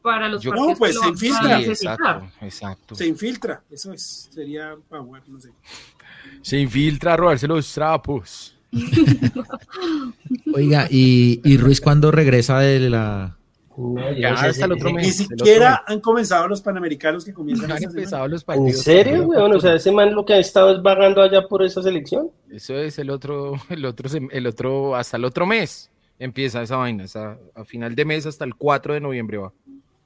para los No, pues se infiltra. exacto, exacto. Se infiltra, eso es, sería power, no sé. Se infiltra a robarse los trapos. Oiga, ¿y, y Ruiz cuándo regresa de la, ya, hasta el otro mes. Ni siquiera han comenzado los panamericanos que comienzan han empezado los partidos. ¿En serio, weón? O sea, ese man lo que ha estado es vagando allá por esa selección. Eso es el otro, el otro, el otro, hasta el otro mes empieza esa vaina. a final de mes hasta el 4 de noviembre va.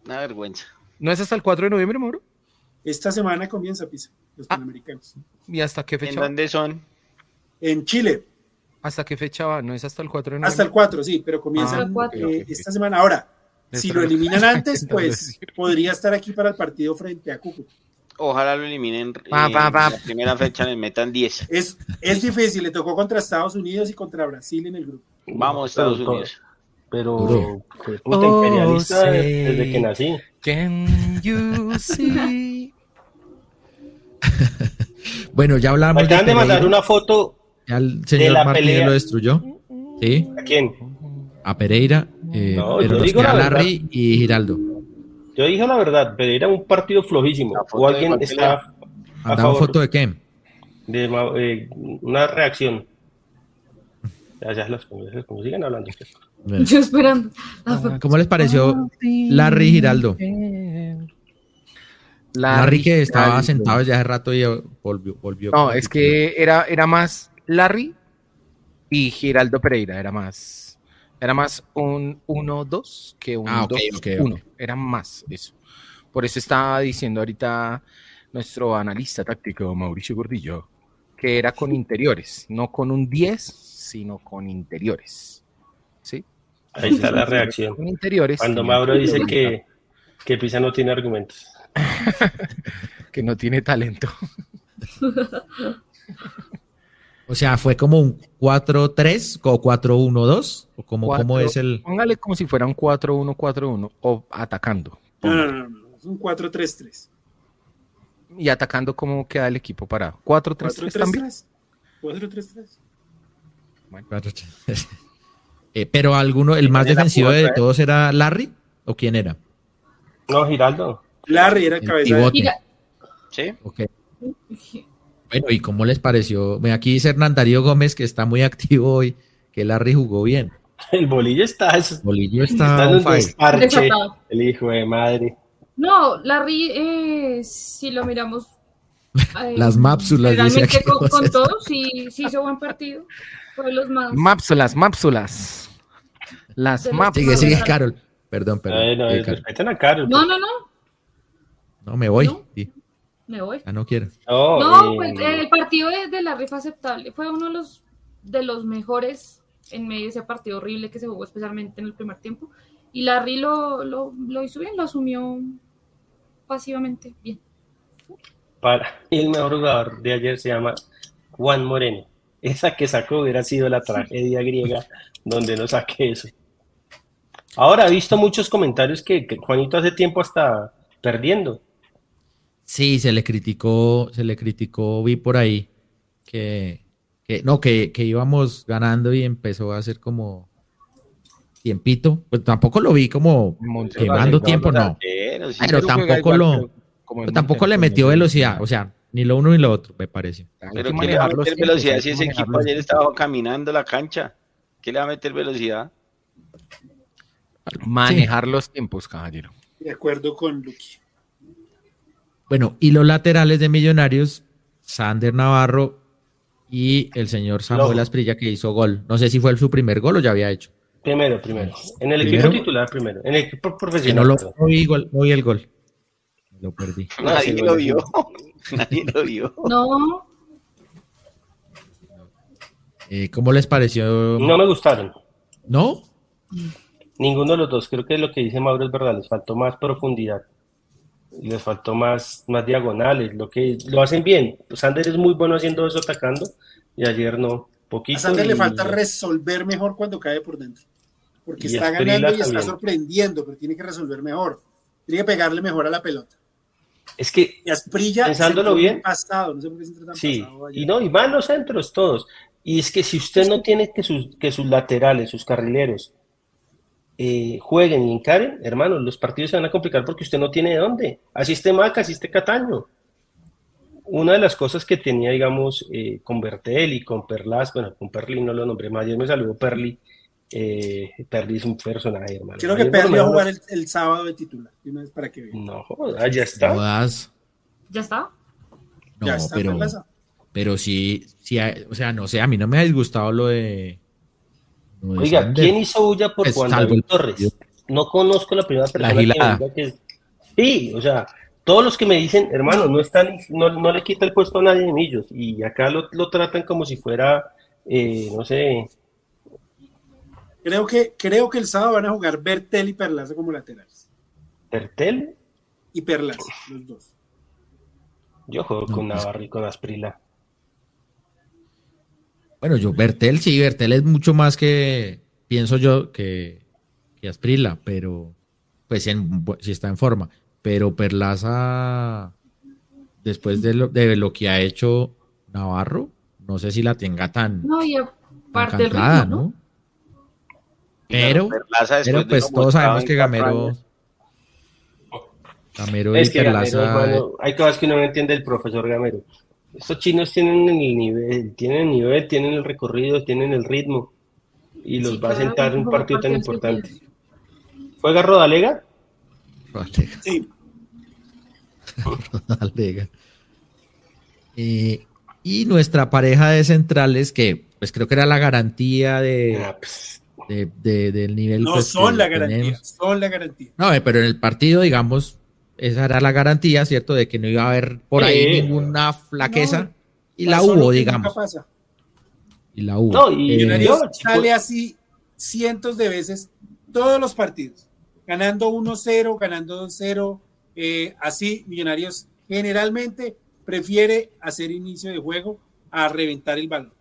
Una vergüenza. ¿No es hasta el 4 de noviembre, Mauro? Esta semana comienza, Pisa, los ah. panamericanos. ¿Y hasta qué fecha? ¿En dónde son? En Chile. ¿Hasta qué fecha va? ¿No es hasta el 4 de noviembre? Hasta el 4, sí, pero comienza ah, eh, esta semana. Ahora, si lo eliminan antes, pues podría estar aquí para el partido frente a Cúcuta. Ojalá lo eliminen en la primera fecha, le metan 10. Es, es difícil, le tocó contra Estados Unidos y contra Brasil en el grupo. Vamos, Estados Unidos. Pero, pues, puta oh, imperialista desde que nací. Can you see? bueno, ya hablamos. acaban de, mandar una foto. Ya el señor de Martínez lo destruyó. ¿Sí? ¿A quién? A Pereira eh, no, yo digo la Larry y Giraldo. Yo dije la verdad, pero era un partido flojísimo. O alguien está. ¿Mandaba foto de qué? De eh, una reacción. Ya, ya los como sigan hablando. Yo esperando. Ah, ¿Cómo les pareció Larry y Giraldo? Larry, que estaba sentado ya hace rato y volvió. volvió no, es que era, era más Larry y Giraldo Pereira, era más era más un 1-2 que un 2-1. Ah, Era más eso. Por eso estaba diciendo ahorita nuestro analista táctico Mauricio Gordillo que era con interiores, no con un 10, sino con interiores. ¿Sí? Ahí está la reacción. Con interiores. Cuando Mauro dice que, que Pisa no tiene argumentos. que no tiene talento. O sea, fue como un 4-3 o 4-1-2 o como cómo es el Póngale como si fuera un 4-1-4-1 o atacando. No, no, no, no, es un 4-3-3. Y atacando cómo queda el equipo parado. 4-3-3 también. 4-3-3. Bueno. 4-3. eh, pero alguno el más defensivo de todos era Larry o quién era? No, Giraldo. Larry era el cabeza. Sí. Ok. Bueno, ¿y cómo les pareció? Aquí dice Hernán Darío Gómez, que está muy activo hoy, que Larry jugó bien. El bolillo está. El bolillo está. está el hijo de madre. No, Larry, eh, si lo miramos. Eh, las mápsulas. Realmente con, con todo, sí, sí hizo buen partido. Fue los más. Mápsulas, mápsulas. Las mápsulas. Sigue, sigue, Carol. Perdón, perdón. no, a Carol. No, no, no. No, me voy. Sí me voy. Ah, no quiero. no, pues el partido de, la rifa aceptable fue uno de los, de los mejores en medio de ese partido horrible que se jugó especialmente en el primer tiempo. Y Larry lo, lo, lo hizo bien, lo asumió pasivamente bien. Para el mejor jugador de ayer se llama Juan Moreno. Esa que sacó hubiera sido la tragedia griega donde no saqué eso. Ahora he visto muchos comentarios que, que Juanito hace tiempo está perdiendo. Sí, se le criticó, se le criticó, vi por ahí que, no, que, íbamos ganando y empezó a hacer como tiempito. Pues tampoco lo vi como quemando tiempo, no. Pero tampoco lo, tampoco le metió velocidad, o sea, ni lo uno ni lo otro, me parece. Pero ¿qué le va a meter velocidad si ese equipo ayer estaba caminando la cancha? ¿Qué le va a meter velocidad? Manejar los tiempos, caballero. De acuerdo con Lucky. Bueno, y los laterales de Millonarios, Sander Navarro y el señor Samuel Asprilla que hizo gol. No sé si fue su primer gol o ya había hecho. Primero, primero. En el equipo titular primero. En el equipo profesional. no lo vi, no vi el gol. Lo perdí. Nadie lo vio. Nadie lo vio. No. Eh, ¿Cómo les pareció? No me gustaron. ¿No? Ninguno de los dos. Creo que lo que dice Mauro es verdad. Les faltó más profundidad les faltó más, más diagonales, lo que lo hacen bien. Sander es muy bueno haciendo eso atacando y ayer no, poquito. A Sander le falta resolver mejor cuando cae por dentro, porque está ganando y está sorprendiendo, pero tiene que resolver mejor, tiene que pegarle mejor a la pelota. Es que y Asprilla pensándolo bien, pasado, no sé por qué se tan sí, y no, y van los centros todos. Y es que si usted no tiene que sus, que sus laterales, sus carrileros, eh, jueguen y encaren, hermanos, los partidos se van a complicar porque usted no tiene de dónde. Así esté Maca, así esté Cataño. una de las cosas que tenía, digamos, eh, con Bertel y con Perlas, bueno, con Perli no lo nombré más, ayer me saludó Perli. Eh, Perli es un personaje, hermano. Creo que Perli va a jugar el, sábado de titular, una vez para que vean. No, ya está. ¿Ya está? No, ya está pero, pero sí, sí, o sea, no sé, a mí no me ha disgustado lo de. Oiga, ¿quién hizo bulla por Juan David Torres? No conozco la primera persona que diga que. Sí, o sea, todos los que me dicen, hermano, no están, no, no le quita el puesto a nadie de Millos, y acá lo, lo tratan como si fuera, eh, no sé. Creo que, creo que el sábado van a jugar Bertel y Perlaza como laterales. ¿Bertel? Y Perlaza, los dos. Yo juego con pues Navarro y con Asprila. Bueno, yo, Bertel, sí, Bertel es mucho más que, pienso yo, que, que Asprila, pero pues si está en forma pero Perlaza, después de lo, de lo que ha hecho Navarro, no sé si la tenga tan. No, y aparte del ritmo, ¿no? Pero, pero pues todos sabemos que Gamero. Gamero es y que Perlaza. hay cosas que uno no entiende el profesor Gamero. Estos chinos tienen el nivel, tienen el nivel, tienen el recorrido, tienen el ritmo. Y los va a sentar en un partido tan importante. ¿Juega Rodalega? Sí. Eh, y nuestra pareja de centrales, que pues creo que era la garantía de, ah, pues. del nivel. No, pues, son la garantía, son la garantía. No, eh, pero en el partido, digamos, esa era la garantía, ¿cierto? De que no iba a haber por ahí ninguna flaqueza. y la hubo, digamos. Y la hubo. No, y eh, sale así cientos de veces todos los partidos ganando 1-0, ganando 2-0, eh, así Millonarios generalmente prefiere hacer inicio de juego a reventar el balón.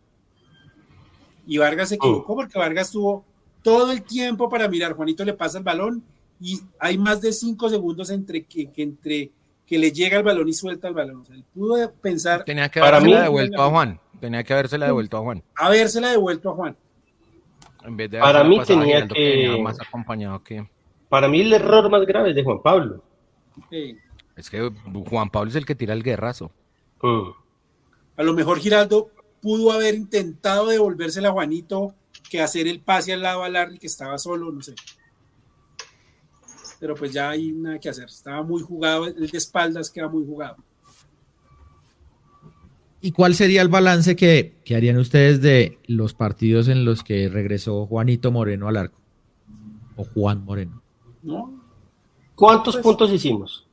Y Vargas se equivocó porque Vargas tuvo todo el tiempo para mirar, Juanito le pasa el balón y hay más de 5 segundos entre que, entre que le llega el balón y suelta el balón. O sea, él pudo pensar. Tenía que habérsela devuelto a Juan. Tenía que habérsela devuelto a Juan. Habérsela devuelto a Juan. En vez de para mí tenía que. Más acompañado que. Para mí el error más grave es de Juan Pablo. Es que Juan Pablo es el que tira el guerrazo. Mm. A lo mejor Giraldo pudo haber intentado devolvérsela a Juanito que hacer el pase al lado a Larry que estaba solo, no sé. Pero pues ya hay nada que hacer. Estaba muy jugado, el de espaldas queda muy jugado. ¿Y cuál sería el balance que, que harían ustedes de los partidos en los que regresó Juanito Moreno al arco? O Juan Moreno. ¿Cuántos pues, puntos hicimos?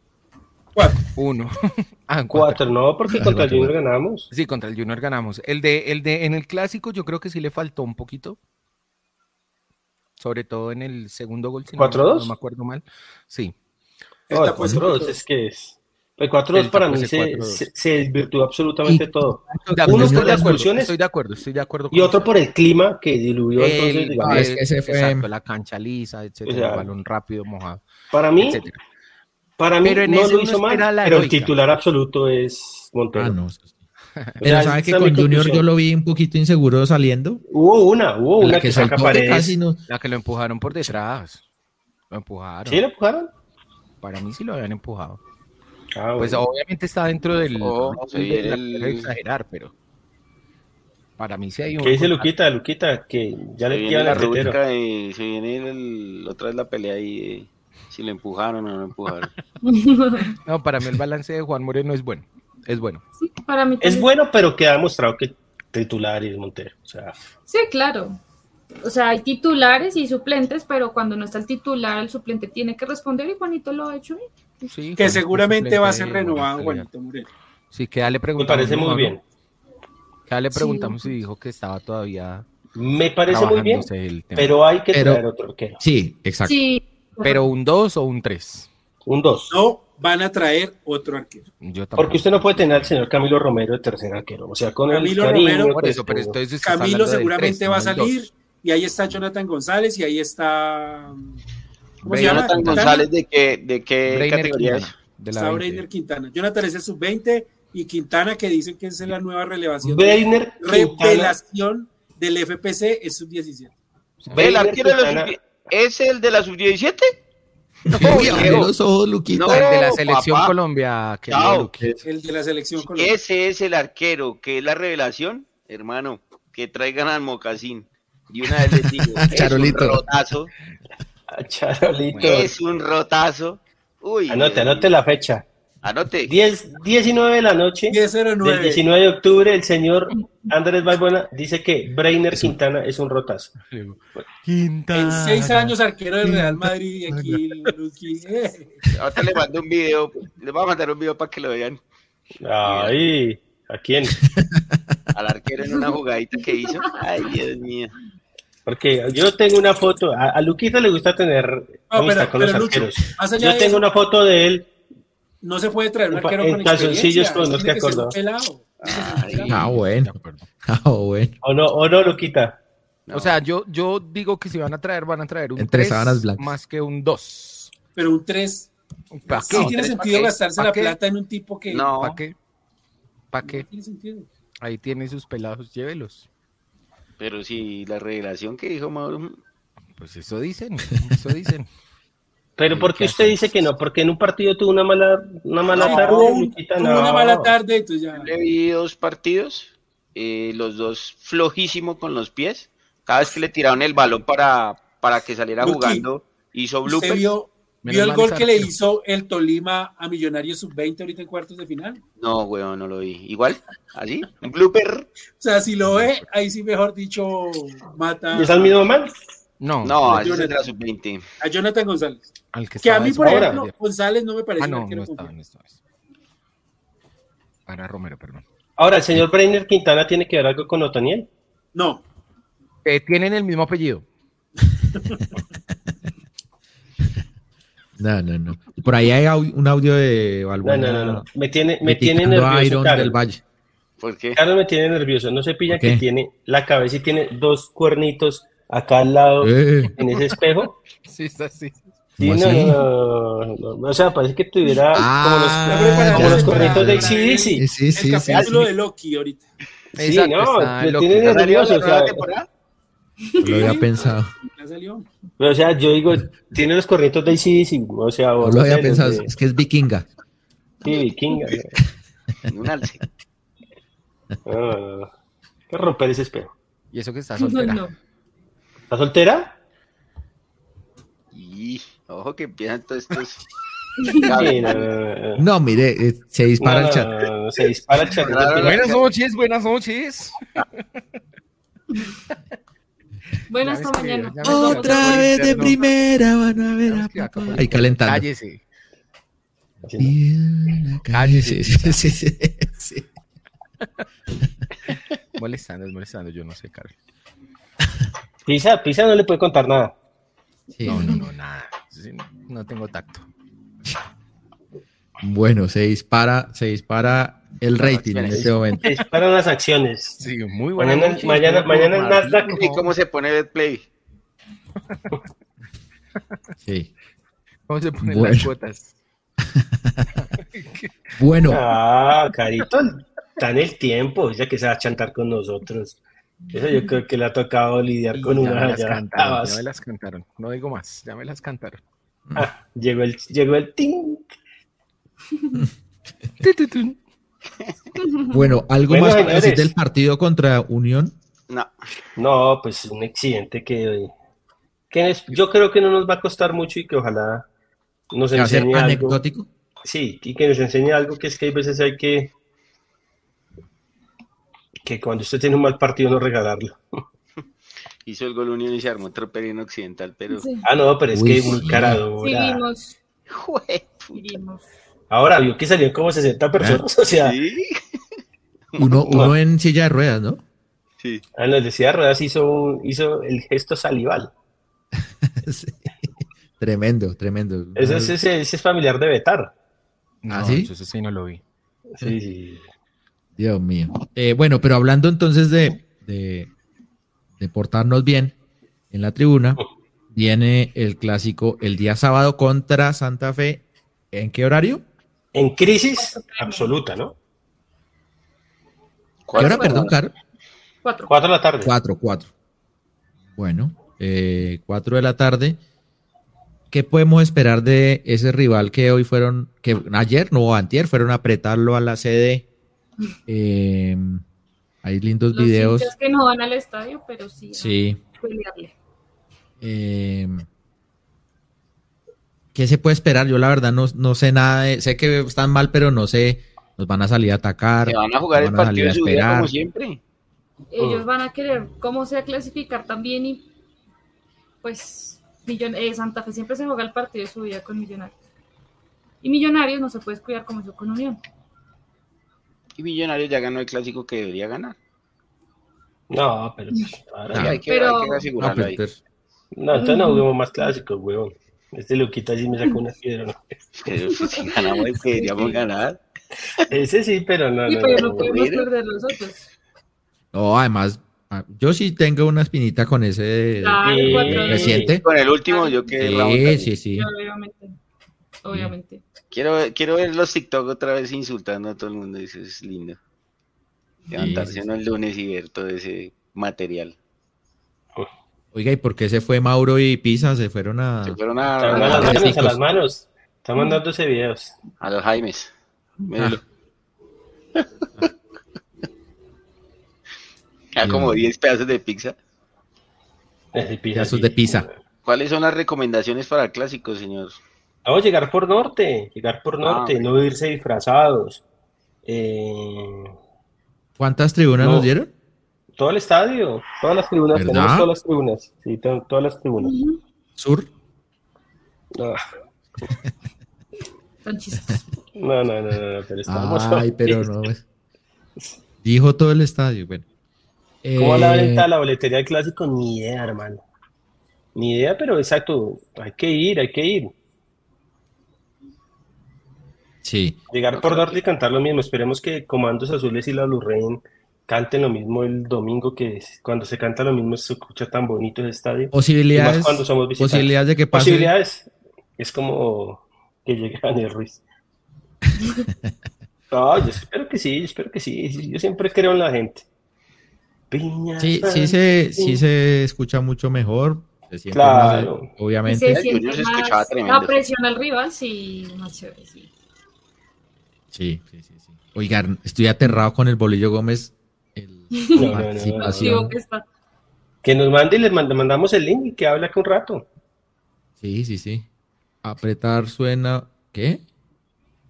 Cuatro. Uno. ah, cuatro. no, porque contra el Junior ganamos. Sí, contra el Junior ganamos. El de, el de, en el clásico yo creo que sí le faltó un poquito. Sobre todo en el segundo gol. Si ¿4-2? No, me acuerdo mal. Sí. No, 4-2 es que es. El 4-2 para mí se, se, desvirtuó absolutamente todo. Uno por las expulsiones. Estoy de acuerdo, estoy de acuerdo. y otro por el clima que diluyó entonces, digamos. Es que ese fue exacto, la cancha lisa, etcétera, el balón rápido, mojado. Para mí, para mí no lo hizo mal, pero el titular absoluto es Montero. Ah, no. Pero ¿sabe que con Junior yo lo vi un poquito inseguro saliendo? Hubo una, hubo una que, saca paredes. La que lo empujaron por detrás. Lo empujaron. ¿Sí lo empujaron? Para mí sí lo habían empujado. Ah, pues obviamente está dentro del. Oh, exagerar, pero. Para mí sí hay un. ¿Qué dice Luquita? Luquita, que ya le queda la ruta y se viene el, otra vez la pelea y si le empujaron o no lo empujaron. no, para mí el balance de Juan Moreno es bueno. Es bueno. Sí, para mí es bueno, pero queda demostrado que titular y Montero. O sea. Sí, claro. O sea, hay titulares y suplentes, pero cuando no está el titular, el suplente tiene que responder y Juanito lo ha hecho bien que seguramente va a ser renovado Juanito Moreno. Sí, que ya le preguntamos. Me parece muy bien. Que ya le preguntamos y dijo que estaba todavía. Me parece muy bien, pero hay que traer otro arquero. Sí, exacto. Pero un 2 o un 3. Un 2. No, van a traer otro arquero. Porque usted no puede tener al señor Camilo Romero de tercer arquero. O sea, con Camilo el Romero, por eso, pero entonces Camilo seguramente va a salir. Y ahí está Jonathan González y ahí está Jonathan González, ¿de qué, de qué categoría De la Está Breiner Quintana. Jonathan es el sub-20 y Quintana, que dicen que es la nueva relevación. Breiner revelación del FPC es sub-17. ¿El arquero ¿Es el de la sub-17? No, los ojos, Luquita. No, el de la selección Colombia. Que el de la selección Colombia. Ese es el arquero, que es la revelación, hermano. Que traigan al mocasín. Y una vez les digo, Charolito. es un rotazo. Charolito. Es un rotazo. Uy, anote, anote la fecha. Anote. 10, 19 de la noche 10 del 19 de octubre, el señor Andrés Balbona dice que Breiner Quintana es un rotazo. Quintana. En seis años arquero del Real Madrid y aquí Ahora le mando un video, le voy a mandar un video para que lo vean. Ay, ¿a quién? Al arquero en una jugadita que hizo. Ay, Dios mío. Porque yo tengo una foto, a, a Luquita le gusta tener no, pero, con los arqueros. yo tengo una foto de él no se puede traer un arquero en con calzoncillos con los que acordó. Ah, bueno. Ah, bueno. O no, o no, Luquita. O sea, yo, yo digo que si van a traer, van a traer un Entre 3 sábanas blancas. más que un 2. Pero un 3. ¿Para qué? Sí tiene sentido gastarse la plata en un tipo que. No. ¿Para qué? ¿Para qué? No tiene sentido. Ahí tiene sus pelados, llévelos. Pero si la revelación que dijo Mauro. Pues eso dicen, eso dicen. Pero ¿por qué usted dice que no? Porque en un partido tuvo una mala, una mala tarde. Tuvo una mala tarde, entonces ya. Le vi dos partidos, eh, los dos flojísimo con los pies. Cada vez que le tiraron el balón para, para que saliera jugando, hizo blooper. vio, vio el gol que le hizo el Tolima a Millonarios Sub-20 ahorita en cuartos de final? No, weón, no lo vi. Igual, así, un blooper. O sea, si lo ve, ahí sí, mejor dicho, mata. ¿Y es al mismo mal? No, no, es de la sub-20. A Jonathan González. que, a mí, por ejemplo, González no me parece ah, no, no estaba, no estaba. Para Romero, perdón. Ahora, ¿el señor Breiner Quintana tiene que ver algo con Otoniel? No. Eh, tienen el mismo apellido. no, no, no. Por ahí hay un audio de Balbuena. No, no, no, no. Me tiene, me tiene nervioso. Iron del Valle. ¿Por qué? Carlos me tiene nervioso. No se pilla que tiene la cabeza y tiene dos cuernitos acá al lado, eh. en ese espejo. Sí, está así. Sí, no, no, no, o sea, parece que tuviera como los, ah, como los corritos de ACDC. Sí, sí, sí. El capítulo de Loki ahorita. Sí, Exacto, no, me tiene nervioso, o sea. Lo había pensado. Pero, o sea, yo digo, tiene los corritos de ACDC, o sea... No lo había pensado, es que es vikinga. Sí, vikinga. Un alce. Ah, que romper ese espejo. Y eso que está soltera. ¿Está soltera? Y ojo que empiezan todos estos. no, mire, eh, se dispara el chat. se dispara el chat. buenas noches, buenas noches. Buenas hasta mañana. Otra vez de primera van a ver a Ahí calentando. Cállese. Cállese. Sí, sí, sí, sí. molestando, molestando, yo no sé, Carlos. Pisa, Pisa no le puede contar nada. No, no, no, nada. No tengo tacto. Bueno, se dispara, se dispara el rating en este momento. Se disparan las acciones. Sí, muy bueno. Mañana, mañana, mañana en Nasdaq. ¿Y cómo se pone Betplay? Sí. ¿Cómo se ponen las cuotas? bueno. Ah, Carito, está en el tiempo, ya que se va a chantar con nosotros. Eso yo creo que le ha tocado lidiar con una. Me las cantaron, ya me las cantaron. No digo más, ya me las cantaron. Ah, llegó el, llegó el ting. bueno, ¿algo más para decir del partido contra Unión? No. No, pues un accidente que, que yo creo que no nos va a costar mucho y que ojalá nos enseñe algo. anecdótico? Sí, y que nos enseñe algo que es que hay veces hay que que cuando usted tiene un mal partido no regalarlo. Hizo el gol Unión y se armó otro perino occidental, pero... Ah, no, pero es que muy Ahora vio que salieron como 60 personas, o sea... Uno, uno en silla de ruedas, ¿no? Sí. Ah, en la silla de ruedas hizo, hizo el gesto salival. Tremendo, tremendo. Ese, ese, es familiar de Betar. ¿Ah, sí? Eso sí no lo vi. Sí, sí. Dios mío. Eh, bueno, pero hablando entonces de, de, portarnos bien en la tribuna, viene el clásico el día sábado contra Santa Fe. ¿En qué horario? En crisis absoluta, ¿no? ¿Qué hora, perdón, Caro? Cuatro. Cuatro de la tarde. Cuatro, cuatro. Bueno, eh, cuatro de la tarde. ¿qué podemos esperar de ese rival que hoy fueron, que ayer, no, antier, fueron a apretarlo a la sede? Eh, hay lindos Los videos. que no van al estadio, pero sí. Sí. pelearle. Eh, ¿Qué se puede esperar? Yo la verdad no, no sé nada, de- sé que están mal, pero no sé, nos van a salir a atacar. Se van a jugar el a partido salir a esperar. como siempre. Ellos van a querer cómo sea clasificar también y pues Millon- eh, Santa Fe siempre se juega el partido de su vida con Millonarios. Y Millonarios no se puede cuidar como eso con Unión. Y Millonarios ya ganó el clásico que debería ganar. No, pero pues, ahora Sí, ya- hay que, Pero- hay que No, asegurarlo pues, ahí. No, entonces no hubo más clásicos, weón. Este Luquita sí me sacó una piedra. ¿no? Pero pues, si ganamos el que deberíamos ganar. Ese sí, pero no, Y no, pero no, no podemos perder los otros. no, además, ah, yo sí tengo una espinita con ese Claro, Sí. de- reciente. Con el último yo quedé Ramón Sí, también. sí, sí. Obviamente. Obviamente. Quiero, quiero ver los TikTok otra vez insultando a todo el mundo. Eso es lindo. Levantarse sí, uno el lunes y ver todo ese material. Oiga, ¿y por qué se fue Mauro y Pisa? Se fueron a... Se fueron a, a a, las manos, a las manos. Están mandándose videos. a los Jaimes. Míralo. Ah, como 10 pedazos de pizza. Ese Pedazos sí. de pizza. ¿Cuáles son las recomendaciones para el clásico, señor? Vamos a llegar por norte, llegar por norte, Ah. no irse disfrazados. Eh, ¿Cuántas tribunas No. nos dieron? todo el estadio, todas las tribunas, ¿Verdad? tenemos todas las tribunas. Sí, to- todas las tribunas. Sur. No, Tan chistosos. no, no, no, no, pero estamos. Ay, pero no. pues. Dijo todo el estadio. Bueno. ¿Cómo va la Eh, venta de la boletería del clásico? Ni idea, hermano. Ni idea, pero exacto, hay que ir, hay que ir. Sí. Llegar por norte y cantar lo mismo. Esperemos que Comandos Azules y la Lurren canten lo mismo el domingo, que cuando se canta lo mismo se escucha tan bonito ese estadio. Posibilidades. más cuando somos visitantes. Posibilidades de que pase. Posibilidades. Es como que llegue Daniel Ruiz. No, yo espero que sí, yo espero que sí. Yo siempre creo en la gente. Piña Sí, sí se, sí se escucha mucho mejor. Se Claro. más, obviamente. se siente Junior se escuchaba más tremendo. la presión al rival, sí, más chévere, sí. Sí, sí, sí, sí. Oigan, estoy aterrado con el Bolillo Gómez. El, No, no, no, participación. Digo que. Que nos mande y les mand- mandamos el link y que hable aquí un rato. Sí, sí, sí. Apretar suena. ¿Qué?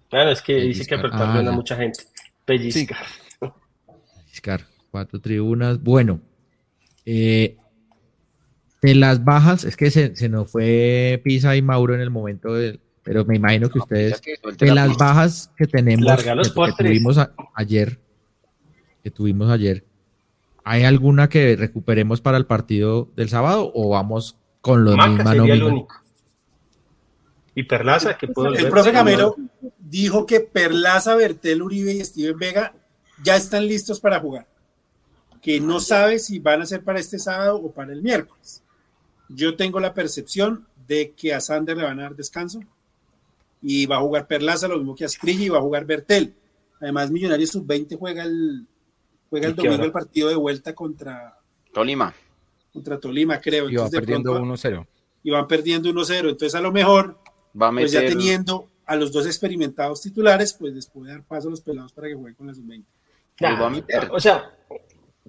Claro, es que dice que Pellizcar. apretar Ah, suena a ya. mucha gente. Pellizcar. Fiscar, cuatro tribunas. Bueno, eh, de las bajas, es que se, se nos fue Pisa y Mauro en el momento del. Pero me imagino que ustedes. De la las bajas que tenemos, que, tuvimos a- ayer, que tuvimos ayer, ¿hay alguna que recuperemos para el partido del sábado o vamos con los Maca misma sería el nómina? único. Y Perlaza, que puedo El profe Camero dijo que Perlaza, Bertel, Uribe y Steven Vega ya están listos para jugar. Que no sabe si van a ser para este sábado o para el miércoles. Yo tengo la percepción de que a Sander le van a dar descanso y va a jugar Perlaza, lo mismo que Asprilla y va a jugar Bertel. Además, Millonarios Sub-20 juega el, juega el ¿Y qué domingo hora? el partido de vuelta contra, Tolima. contra Tolima, creo. Y va Entonces, de perdiendo pronto- 1-0. y van perdiendo 1-0. Entonces, a lo mejor Va a pues ya meter. teniendo a los dos experimentados titulares, pues les puede dar paso a los pelados para que jueguen con la sub-20. Pues va a meter. O sea,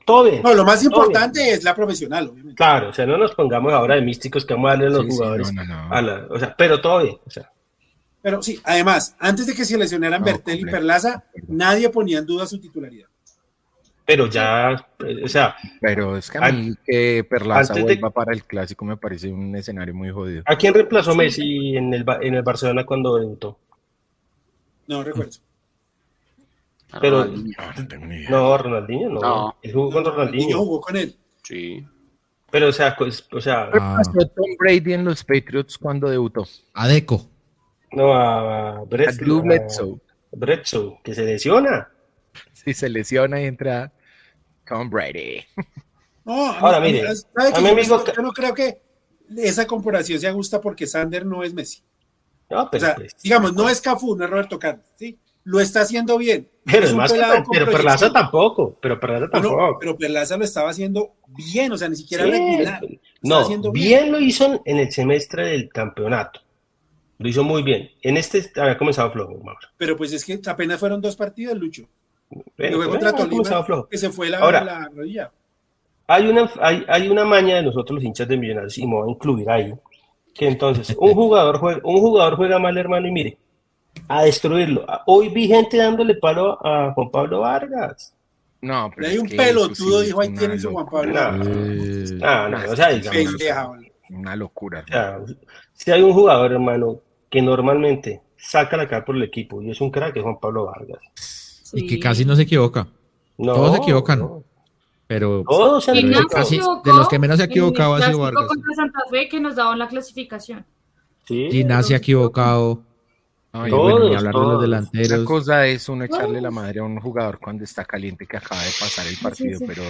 todo bien. No, lo más importante es la profesional, obviamente. Claro, o sea, no nos pongamos ahora de místicos que vamos a darle a los Sí, sí, jugadores. no, no, no. a la- o sea, pero todo bien. O sea, Pero sí, además, antes de que se lesionaran No, Bertel y. Perlaza, nadie ponía en duda su titularidad. pero ya, eh, o sea, Pero es que a mí que Perlaza de- vuelva para el clásico me parece un escenario muy jodido. ¿a quién reemplazó Messi en el, Ba- en el Barcelona cuando debutó? No recuerdo. Pero- Ronaldinho. No, Ronaldinho, no. No. Él jugó con Ronaldinho. jugó con él. Sí. Pero, o sea, pues, o sea, ¿Qué Ah. pasó Tom Brady en los Patriots cuando debutó? Adeco. No a, a A Bledsoe. Que se lesiona. Si se lesiona y entra Tom Brady. No, mí- Ahora, a mí- mire, ¿sabe a mi yo, yo no creo que esa comparación sea justa porque Sander no es Messi. No, O sea, pues, digamos, no es Cafú, no es Roberto Carlos, ¿sí? Lo está haciendo bien. Pero Es más que pero Perlaza tampoco, pero Perlaza tampoco. pero Perlaza lo estaba haciendo bien, o sea, ni siera Sí, regular. No, bien. lo hizo en el semestre del campeonato. Lo hizo muy bien. En este había comenzado flojo, Mauro. Pero pues es que apenas fueron dos partidos, Lucho. Luego contra Tolima, que se fue la, la rodilla. Hay una, hay, hay una maña de nosotros los hinchas de Millonarios, y me voy a incluir ahí, que entonces un jugador juega, un jugador juega mal, hermano, y mire, a destruirlo. Hoy vi gente dándole palo a Juan Pablo Vargas. No, pero hay un pelotudo, dijo, ahí tiene su Juan Pablo. No, no, o sea, digamos, una locura. si hay un jugador, hermano, que normalmente saca la cara por el equipo y es un crack, es Juan Pablo Vargas. Y que casi no se equivoca. Todos se equivocan. Pero Todos se casi, de los que menos se ha equivocado ha sido Vargas. contra Santa Fe que nos daban la clasificación. Sí, Ginás se ha equivocado. Ay, bueno, ni hablar de los delanteros. La cosa es uno echarle la madre a un jugador cuando está caliente que acaba de pasar el partido, pero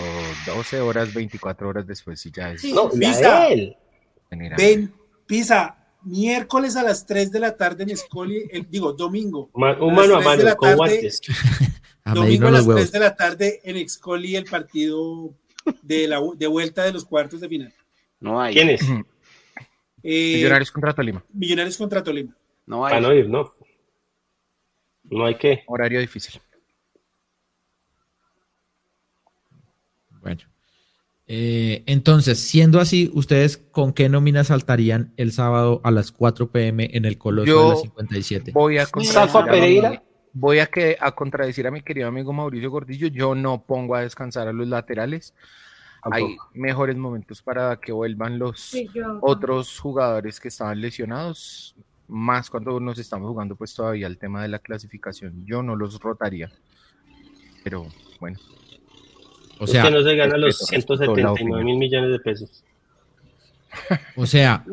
12 horas, 24 horas después y ya es. No, Pisa, ven, Pisa, miércoles a las 3 de la tarde en Escoli, digo, domingo. un mano a mano, con guantes. domingo a las 3 de la tarde en Excoli el partido de, la, de vuelta de los cuartos de final. No hay. ¿Quién es? Eh, Millonarios contra Tolima. Millonarios contra Tolima. No hay. no ir, no. No hay que. Horario difícil. Eh, entonces, siendo así, ¿ustedes con qué nómina saltarían el sábado a las 4 pm en el Coloso de la 57? Voy a contradecir, voy a, que, a contradecir a mi querido amigo Mauricio Gordillo. Yo no pongo a descansar a los laterales. Hay mejores momentos para que vuelvan los otros jugadores que estaban lesionados más cuando nos estamos jugando pues todavía el tema de la clasificación. Yo no los rotaría, pero bueno. O sea, que no se gana los 179 mil millones de pesos. O sea,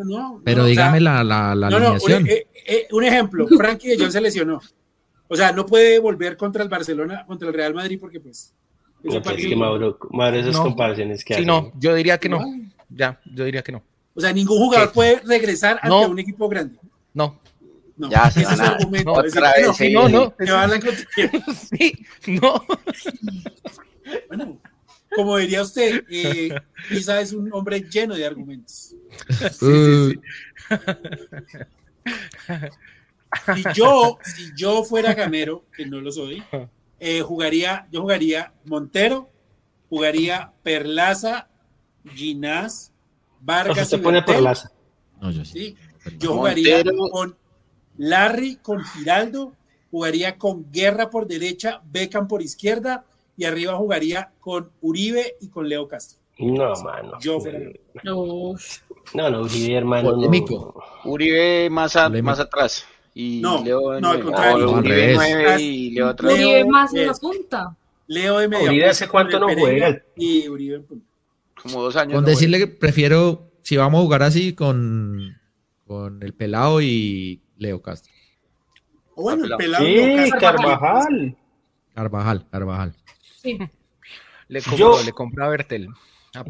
pero dígame la, la, la alineación. Un, eh, eh, un, ejemplo, Frankie de Jong se lesionó. O sea, no puede volver contra el Barcelona, contra el Real Madrid, porque pues... No, pues, es que Mauro, Mauro, esas comparaciones que sí, no, yo diría que no. Ya, yo diría que no. O sea, ningún jugador puede regresar ante un equipo grande. No. No, ya se ese es el argumento. Otra vez, sí, no, no. Te van a sí, no. Bueno, como diría usted, eh, Isa es un hombre lleno de argumentos. Sí, sí, si yo, si yo fuera gamero, que no lo soy, eh, jugaría, yo jugaría Montero, jugaría Perlaza, Ginás, Vargas. se pone Perlaza. No, yo sí. Yo jugaría con Larry, con Giraldo, jugaría con Guerra por derecha, Beckham por izquierda y arriba jugaría con Uribe y con Leo Castro. No, mano. Yo no. no, no, Uribe, hermano. Uribe más, más atrás. Y no, Leo no, al contrario. Uribe 9 y Leo atrás. Uribe más en la punta. Leo de media. Uribe hace cuánto no juega. Y Uribe Como dos años. Con decirle que prefiero, si vamos a jugar así, con con el Pelado y Leo Castro. Bueno, el Pelado. Sí, Carvajal. Carvajal, Carvajal. Sí. Le compró, le compró a Bertel.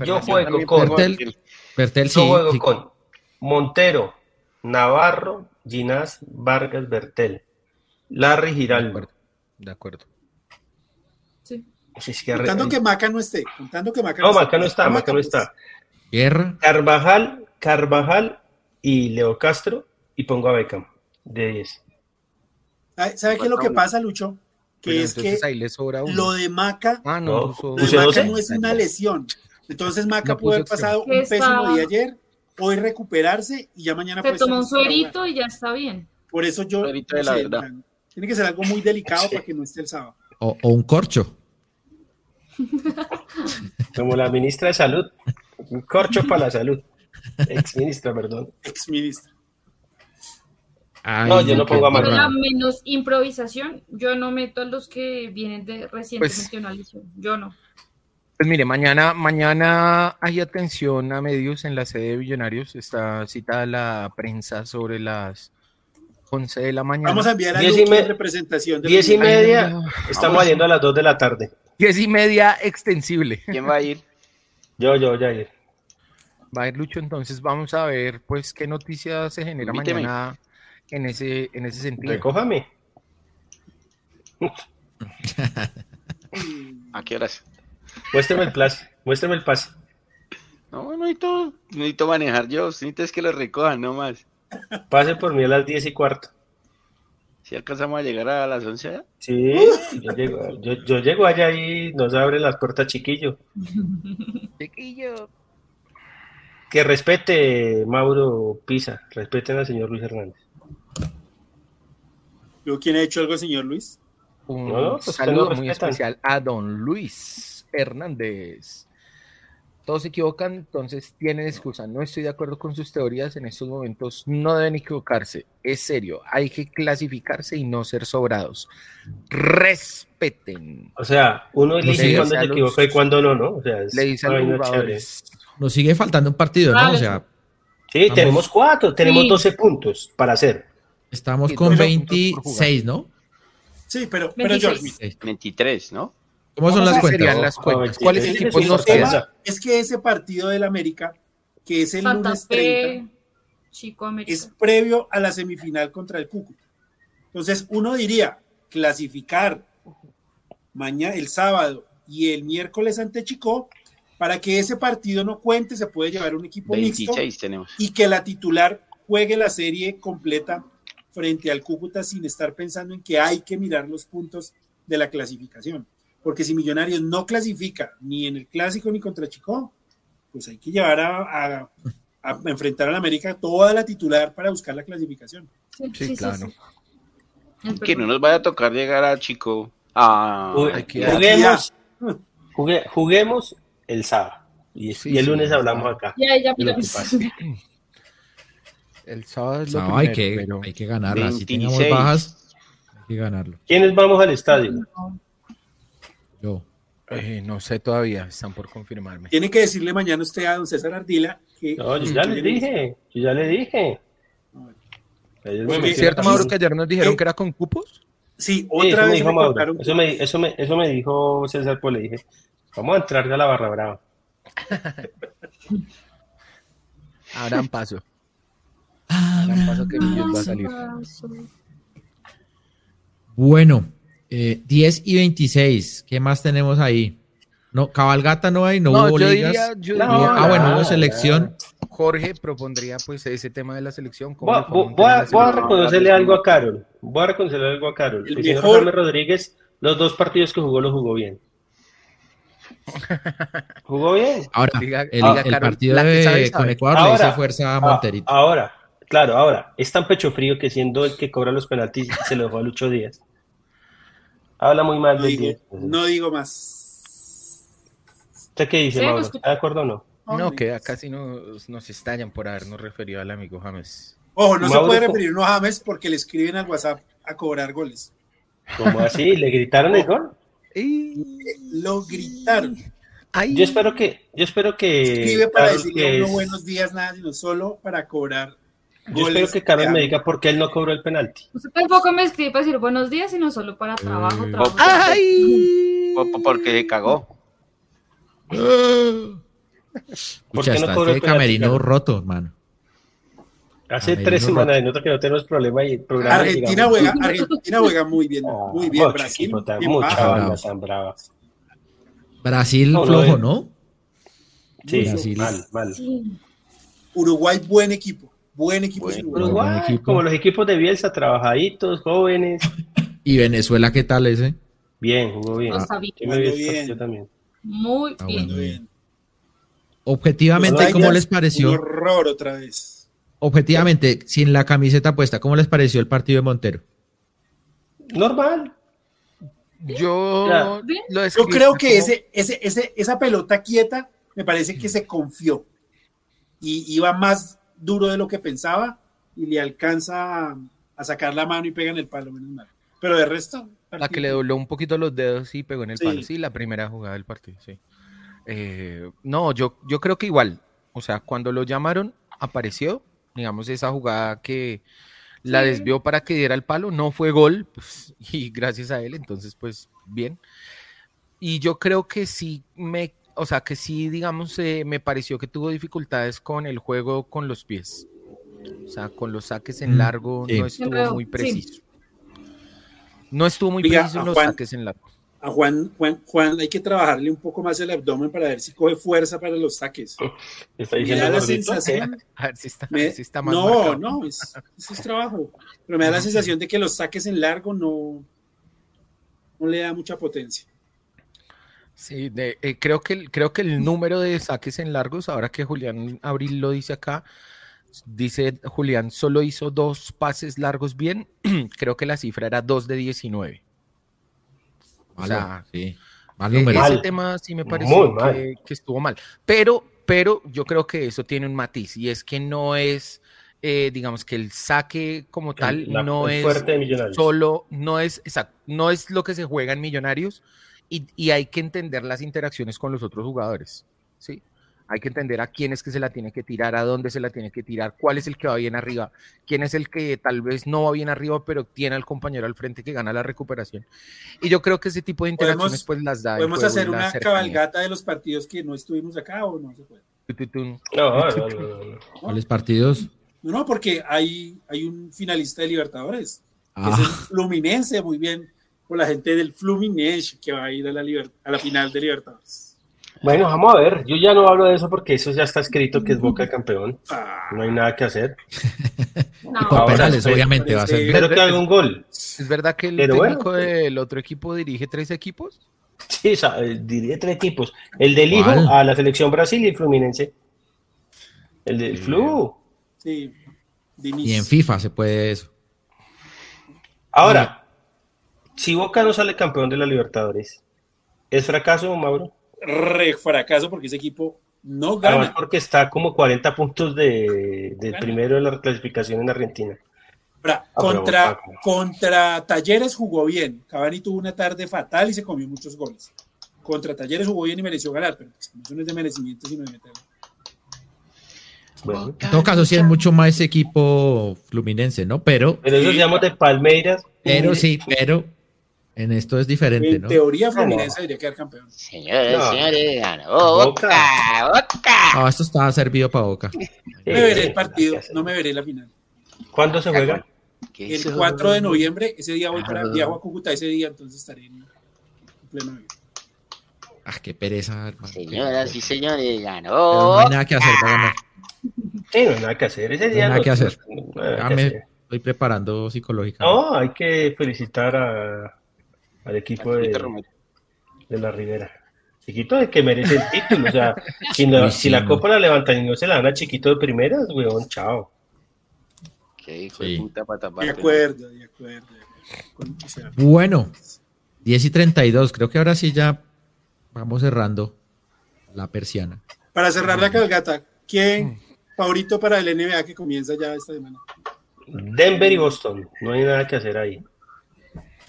yo juego con Bertel, Bertel sí, yo juego con Montero, Navarro, Ginás, Vargas, Bertel, Larry Giraldo. De acuerdo. Sí. contando que Maca no esté. Contando que Maca no, no Maca no está, Maca no está. Guerra. Carvajal, Carvajal y Leo Castro y pongo a Beckham de 10. ¿Sabe qué es lo que pasa, Lucho? Que es que lo de Maca, ah, no, no es una lesión. Entonces Maca puede haber pasado un pésimo día ayer, hoy recuperarse y ya mañana Se tomó un suerito y ya está bien. Por eso yo tiene que ser algo muy delicado para que no esté el sábado. O, o un corcho. Como la ministra de salud. Un corcho para la salud. Ex ministra, perdón. Ex ministra. No, yo no pongo a la menos improvisación, yo no meto a los que vienen de recientemente pues. Yo no. Pues mire, mañana, mañana hay atención a medios en la sede de Millonarios. Está citada la prensa sobre las 11 de la mañana. Vamos a enviar a diez y representación. De diez y media, estamos yendo a las 2 de la tarde. Diez y media extensible. ¿Quién va a ir? Yo, yo, ya ir. Va a ir Lucho, entonces vamos a ver pues qué noticias se genera mañana en ese, en ese sentido. Recójame. ¿A qué horas? Muéstrame el pase, muéstrame el pase. No, no necesito, necesito manejar yo, necesito que lo recojan, no más. Pase por mí a las 10 y cuarto. ¿Si alcanzamos a llegar a las 11? Sí, yo llego, yo, yo llego allá y nos abren las puertas chiquillo. Chiquillo. Que respete Mauro Pisa, respeten al señor Luis Hernández. ¿Quién ha hecho algo, señor Luis? Un no, pues saludo muy especial a don Luis Hernández todos se equivocan, entonces tienen excusa. No estoy de acuerdo con sus teorías en estos momentos. No deben equivocarse. Es serio. Hay que clasificarse y no ser sobrados. Respeten. O sea, uno dice cuando se equivoca y cuando no, ¿no? O sea, le dicen a los jugadores. Nos sigue faltando un partido, ¿no? O sea, sí, tenemos cuatro, tenemos 12 puntos para hacer. Estamos con 26, ¿no? Sí, pero, pero 23, ¿no? ¿Cómo son las cuentas? las cuentas? ¿Cuáles equipos nos quedan? Es que ese partido del América, que es el lunes 30, Chico es previo a la semifinal contra el Cúcuta. Entonces, uno diría, clasificar mañana, el sábado y el miércoles ante Chico, para que ese partido no cuente, se puede llevar un equipo 26 mixto tenemos. y que la titular juegue la serie completa frente al Cúcuta sin estar pensando en que hay que mirar los puntos de la clasificación porque si Millonarios no clasifica ni en el clásico ni contra Chico, pues hay que llevar a, enfrentar a la América toda la titular para buscar la clasificación. Sí, claro. que no nos vaya a tocar llegar a Chico. Ah, juguemos, juguemos el sábado. Y, el lunes hablamos acá. Ya, ya, el sábado es lo no, hay, que, hay que ganarla. Si tenemos bajas, hay que ganarlo. ¿Quiénes vamos al estadio? Yo. Eh, no sé todavía, están por confirmarme. Tiene que decirle mañana usted a don César Ardila que. No, yo ya le dije, yo ya le dije. ¿Es cierto, Mauro, que ayer nos dijeron que era con cupos? Sí, otra vez. Me Mauro. Eso, me, eso, me, eso me dijo César, pues le dije, vamos a entrar a la barra brava. Abran paso. Abran paso que va a salir. Bueno, eh, 10 y 26, ¿qué más tenemos ahí? No, cabalgata no hay, no, hubo ligas. ah, bueno, hubo selección. Jorge propondría pues ese tema de la selección. Voy, a, reconocerle algo a Carol. Voy a reconocerle algo a Carol. El, señor Jaime Rodríguez, los dos partidos que jugó, los jugó bien. ¿Jugó bien? Ahora, el, partido de, con Ecuador le hizo fuerza a Monterito. Ahora, claro, ahora, es tan pecho frío que siendo el que cobra los penaltis se lo dejó a Lucho Díaz. Habla muy mal del 10. No digo más. ¿Usted qué dice, Mauro? ¿Está de acuerdo o no? No, que acá sí nos, nos estallan por habernos referido al amigo James. Ojo, no se puede referir a James porque le escriben al WhatsApp a cobrar goles. ¿Cómo así? ¿Le gritaron el gol? Lo gritaron. Yo espero que, yo espero que. Escribe para decirle no buenos días, nada, sino solo para cobrar yo espero que Carlos me diga por qué él no cobró el penalti. Usted tampoco me escribe para decir buenos días, sino solo para trabajo. trabajo. ¡Ay! Porque cagó. ¿Por qué no cobró el camerino roto, hermano. Hace tres semanas de nota que no tenemos problema y programa. Argentina juega, Argentina juega muy bien, ah, muy bien. Brasil, mucha banda tan brava. Brasil flojo, ¿no? Sí, Brasil. mal, mal. Uruguay, buen equipo. Buen equipo. Como los equipos de Bielsa, trabajaditos, jóvenes. ¿Y Venezuela qué tal ese? Bien, jugó bien. bien. Yo también. Muy ah, bien. Objetivamente, ¿cómo les pareció? Un horror otra vez. Objetivamente, sin la camiseta puesta, ¿cómo les pareció el partido de Montero? Normal. Yo, yo creo que ese, ese, ese, esa pelota quieta me parece que se confió y iba más duro de lo que pensaba y le alcanza a, sacar la mano y pega en el palo, menos mal. Pero de resto. La que le dobló un poquito los dedos y pegó en el palo. Sí, la primera jugada del partido, sí. Eh, no, yo, yo creo que igual. O sea, cuando lo llamaron, apareció, digamos, esa jugada que la desvió para que diera el palo, no fue gol, pues, y gracias a él, entonces, pues, bien. Y yo creo que sí me o sea, que sí, digamos, eh, me pareció que tuvo dificultades con el juego con los pies. O sea, con los saques en mm, largo no estuvo muy preciso. No estuvo muy preciso en los saques en largo. a Juan, Juan, Juan hay que trabajarle un poco más el abdomen para ver si coge fuerza para los saques. ¿Está diciendo me da la sensación. A ver si está, me, si está más No, marcado. no, es, es trabajo. Pero me da la sensación de que los saques en largo no, no le da mucha potencia. Sí, de, eh, creo, que, creo que el número de saques en largos, ahora que Julián Abril lo dice acá, dice Julián, solo hizo dos pases largos bien, creo que la cifra era 2 de 19. O sea, sí. Mal e-, número. Ese tema sí me pareció que, que, estuvo mal. Pero, pero yo creo que eso tiene un matiz y es que no es, eh, digamos que el saque como tal no es solo, no es, exacto, no es lo que se juega en Millonarios y, y hay que entender las interacciones con los otros jugadores. ¿sí? hay que entender a quién es que se la tiene que tirar, a dónde se la tiene que tirar, cuál es el que va bien arriba, quién es el que tal vez no va bien arriba, pero tiene al compañero al frente que gana la recuperación. Y yo creo que ese tipo de interacciones pues las da. ¿Podemos hacer una cabalgata de los partidos que no estuvimos acá o no se puede? No, no, no, ¿Cuáles partidos? No, porque hay, hay un finalista de Libertadores, que es el ah. Fluminense, muy bien, con la gente del Fluminense que va a ir a la, a la final de Libertadores. Bueno, vamos a ver. Yo ya no hablo de eso porque eso ya está escrito que es Boca campeón. No hay nada que hacer. No. obviamente va a ser. Espero que haga un gol. ¿Es verdad que el técnico del otro equipo dirige tres equipos? Sí, o sea, eh, dirige tres equipos. El del hijo a la selección Brasil y el Fluminense. El del Flu. Sí. Y en FIFA se puede eso. Ahora, si Boca no sale campeón de la Libertadores, ¿es fracaso, Mauro? re fracaso porque ese equipo no gana. Además porque está como 40 puntos de, del primero de la clasificación en Argentina. Ah, contra, contra Talleres jugó bien. Cavani tuvo una tarde fatal y se comió muchos goles. Contra Talleres jugó bien y mereció ganar, pero pues, no es de merecimiento, sino de meterlo. Bueno. En todo caso, sí es mucho más equipo fluminense, ¿no? Pero. Pero eso se de Palmeiras. Pero sí, pero en esto es diferente, en ¿no? teoría, Fluminense debería quedar campeón. Señores, señores, ganó Boca, Boca. Ah, esto estaba servido para Boca. me veré el partido, no me veré la final. ¿Cuándo se juega? El 4 de noviembre, ese día voy para, viajo a Cúcuta ese día, entonces estaré en pleno vida. Ah, qué pereza, hermano. Señoras y señores, ganó. no hay nada que hacer para ganar. Sí, no hay nada que hacer. Ese día no hay nada que hacer. No, me estoy preparando psicológicamente. No, hay que felicitar a al equipo de, de la Ribera. Chiquito de que merece el título, o sea, si, la copa la levantan y no se la dan a Chiquito de primeras, weón, chao. Qué hijo de puta De acuerdo, de acuerdo. Bueno, 10 y 32, creo que ahora sí ya vamos cerrando la persiana. Para cerrar la calgata, ¿quién favorito para el NBA que comienza ya esta semana? Denver y Boston, no hay nada que hacer ahí.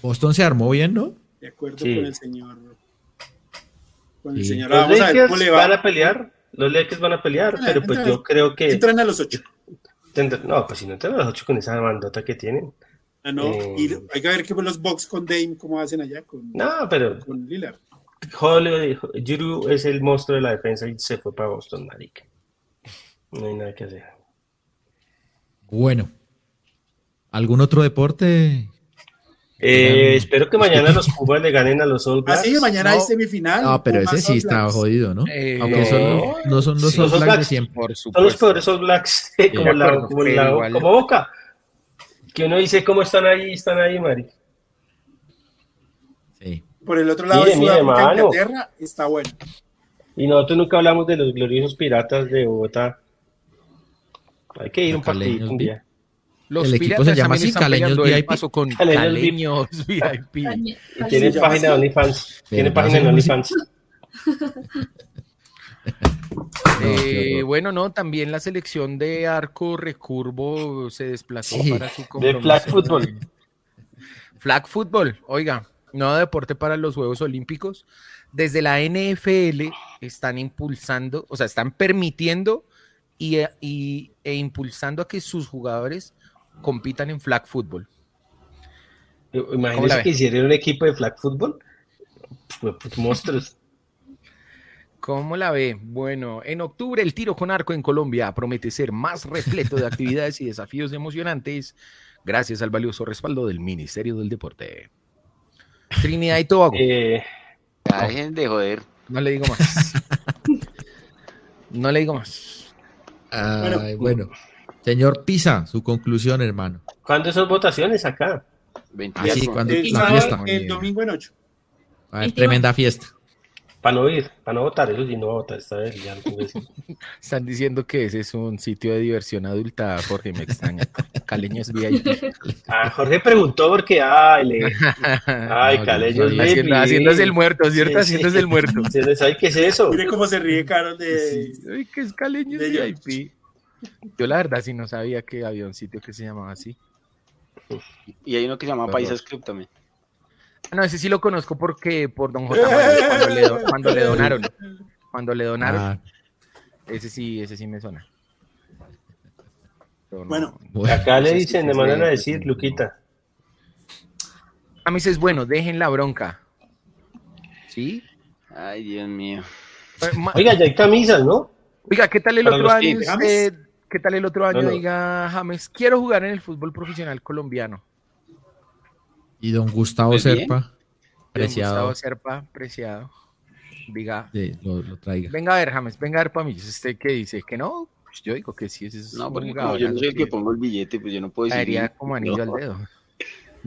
Boston se armó bien, ¿no? De acuerdo con el señor. Con el señor. Los Vamos Lakers a ver van a pelear. Los Lakers van a pelear, pero pues yo creo que. Entran a los ocho. No, pues si no entran a los ocho con esa bandota que tienen. Ah, no. y eh, hay que ver qué los Bucks con Dame, cómo hacen allá. Con, no, pero. Con Lillard. Juru es el monstruo de la defensa y se fue para Boston, marica. No hay nada que hacer. Bueno. ¿Algún otro deporte eh, espero que mañana los Pumas le ganen a los All Blacks. Así, mañana hay semifinal. No, pero ese sí está jodido, ¿no? Eh, Aunque son, no son los All Blacks, de siempre. Por son los peores All Blacks, como, la, como, la, como, Boca. Que uno dice cómo están ahí, están ahí, Mari. Sí. Por el otro lado, mire, mire, Inglaterra está bueno. Y nosotros nunca hablamos de los gloriosos piratas de Bogotá. Hay que ir un partido un día. Los el equipo se llama así, Caleños VIP. Paso con Caleños, VIP. Tiene página de OnlyFans. Tiene página de OnlyFans. Eh, bueno, no, también la selección de arco recurvo se desplazó para su compromiso. De flag football. Flag football, oiga, nuevo deporte para los Juegos Olímpicos. Desde la NFL están impulsando, o sea, están permitiendo y, y, e impulsando a que sus jugadores compitan en flag football. Imagínese que hicieran un equipo de flag football. Pues, monstruos. ¿Cómo la ve? Bueno, en octubre el tiro con arco en Colombia promete ser más repleto de actividades y desafíos emocionantes gracias al valioso respaldo del Ministerio del Deporte. Trinidad y Tobago. Eh, dejen de joder. No le digo más. no le digo más. Ay, bueno. Señor Pisa, su conclusión, hermano. ¿Cuándo son votaciones acá? Ah, sí, cuando El, la fiesta. el domingo en 8. A ver, tremenda fiesta. Para no ir, para no votar, eso sí no votar esta vez. Ya, Están diciendo que ese es un sitio de diversión adulta, Jorge, me extraña. Caleños VIP. Ah, Jorge preguntó porque, ay, le... Ay, No, Caleños no, Haciendo- VIP. haciéndose el muerto, ¿cierto? Sí, sí. Haciéndose el muerto. ¿Sí, ¿Sabe qué es eso? Mire cómo se ríe Carol de. Ay, que es Caleños. VIP. Yo la verdad sí no sabía que había un sitio que se llamaba así. Y hay uno que se llama. Paisas Club también. Ah, No, ese sí lo conozco porque por Don J. Cuando le, do- cuando le donaron. Cuando le donaron, Ah, ese sí, ese sí me suena. No- Bueno. bueno. Acá le dicen, sí, mandan a decir. Luquita. A mí es bueno, dejen la bronca. ¿Sí? Ay, Dios mío. Ma- Oiga, ya hay camisas, ¿no? Oiga, ¿qué tal el para otro año? ¿Qué tal el otro año? No, no. Diga, James, quiero jugar en el fútbol profesional colombiano. Y don Gustavo Muy bien. Serpa, Don preciado, Gustavo Serpa, preciado. Diga, lo, lo traiga. venga a ver, James, venga a ver para mí. ¿Usted qué dice? ¿Que no? Pues yo digo que sí, ese es No, porque como yo no soy el que pongo el billete, pues yo no puedo decir. caería como anillo no. al dedo.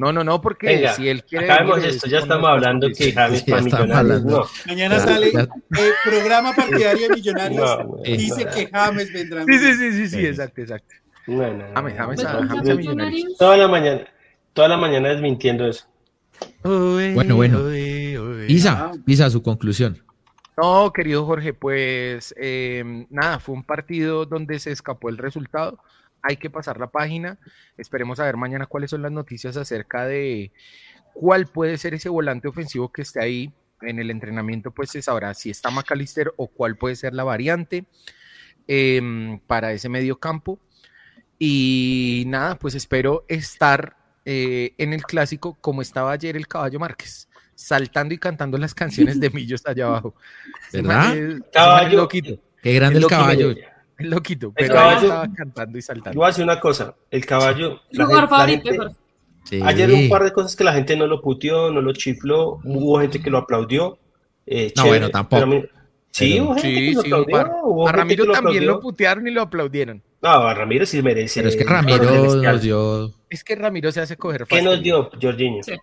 No, no, no, porque Venga, si él quiere. acabemos esto, es ya estamos hablando que. James millonarios, hablando. no. Mañana Ya, sale ya. el programa partidario de Millonarios. No, dice no. que James vendrá. Sí, sí, sí, sí, sí, exacto, exacto. No, no, no, James. James, Pues, a- ¿con James a millonarios? Toda la mañana, toda la mañana desmintiendo eso. Bueno, bueno. Pisa, Pisa, su conclusión. No, querido Jorge, pues eh, nada, fue un partido donde se escapó el resultado. Hay que pasar la página. Esperemos a ver mañana cuáles son las noticias acerca de cuál puede ser ese volante ofensivo que esté ahí. En el entrenamiento, pues se sabrá si está McAllister o cuál puede ser la variante em, para ese medio campo. Y nada, pues espero estar eh, en el clásico como estaba ayer el Caballo Márquez, saltando y cantando las canciones de Millos allá abajo. ¿Verdad? es- Caballo. loquito, Qué grande el caballo. loquito, El pero caballo- ahí estaba cantando y Yo saltando. voy a decir una cosa, el caballo, la Lugar gente- la favorito, gente- Jorge. Sí. ayer un par de cosas que la gente no lo puteó, no lo chifló, hubo gente que lo aplaudió. eh, No, chévere, bueno, tampoco. pero a mí- sí, Pero- hubo gente Sí, que lo sí, un par. aplaudió, hubo A Ramiro lo también lo putearon y lo aplaudieron. No, a Ramiro sí merece. Pero es que Ramiro nos dio, Es que Ramiro se hace coger ¿Qué nos dio, Jorginho? Sí.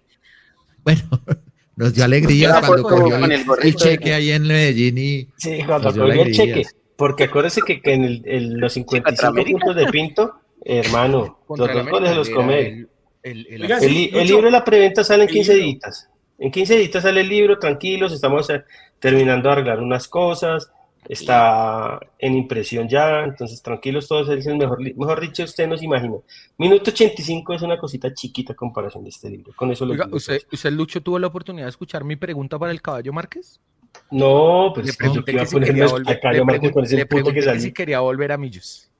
bueno, nos dio alegría Yo cuando cogió el, el cheque ahí en Medellín y Sí, cuando Nos dio cogió el cheque. Porque acuérdese que, que en, el, en los 55 América. puntos de Pinto, hermano, Contra los dos goles los come. el- el- el- Oiga, sí, libro de la preventa sale en el 15 libro. días. En 15 días sale el libro, tranquilos, estamos eh, terminando de arreglar unas cosas, está en impresión ya, entonces tranquilos todos, es el mejor, mejor dicho, usted no se imagina. Minuto 85 es una cosita chiquita comparación de este libro, con eso lo Oiga. ¿usted, ¿usted, Lucho, tuvo la oportunidad de escuchar mi pregunta para el Caballo Márquez? No, pues Le es que yo pregunté iba que a si ponerme quería a volver, yo, Marco, pregun- con ese que salí. si quería volver a Millos.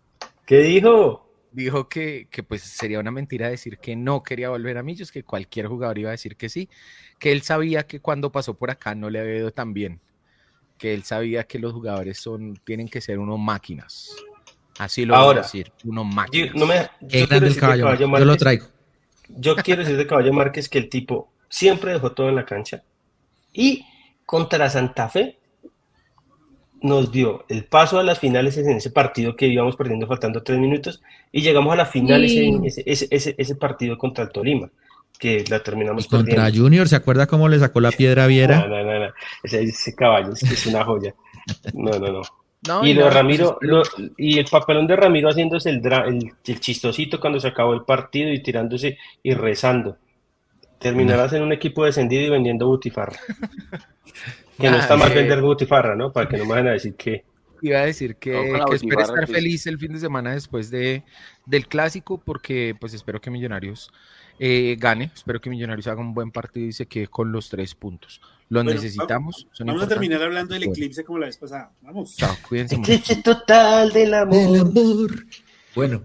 ¿Qué dijo? Dijo que, que pues sería una mentira decir que no quería volver a Millos, que cualquier jugador iba a decir que sí, que él sabía que cuando pasó por acá no le había ido tan bien, que él sabía que los jugadores son, tienen que ser unos máquinas. Así lo voy a Ahora, decir, unos Yo, máquinas. no me, yo el caballo. Caballo Yo lo Márquez- traigo. Yo quiero decir de Caballo Márquez que el tipo siempre dejó todo en la cancha y contra Santa Fe nos dio el paso a las finales en ese partido que íbamos perdiendo faltando tres minutos y llegamos a la final Sí. ese, ese, ese, ese partido contra el Tolima que la terminamos Y contra perdiendo. Junior, ¿se acuerda cómo le sacó la piedra a No, Viera? no, no, no. Ese, ese caballo es, que es una joya. No, no, no. No, Y lo de nada, Ramiro, pues, lo- y el papelón de Ramiro haciéndose el, el, el chistosito cuando se acabó el partido y tirándose y rezando. Terminarás en un equipo descendido y vendiendo butifarra. Que no está mal vender butifarra, ¿no? Para que no me vayan a decir que. Iba a decir que, No, que espero estar feliz el fin de semana después de, del clásico, porque pues espero que Millonarios eh, gane, espero que Millonarios haga un buen partido y se quede con los tres puntos. Los Bueno, necesitamos. son Vamos a terminar hablando del Bueno. eclipse como la vez pasada. Vamos. Chao, cuídense mucho. Eclipse total del El amor. amor. Bueno,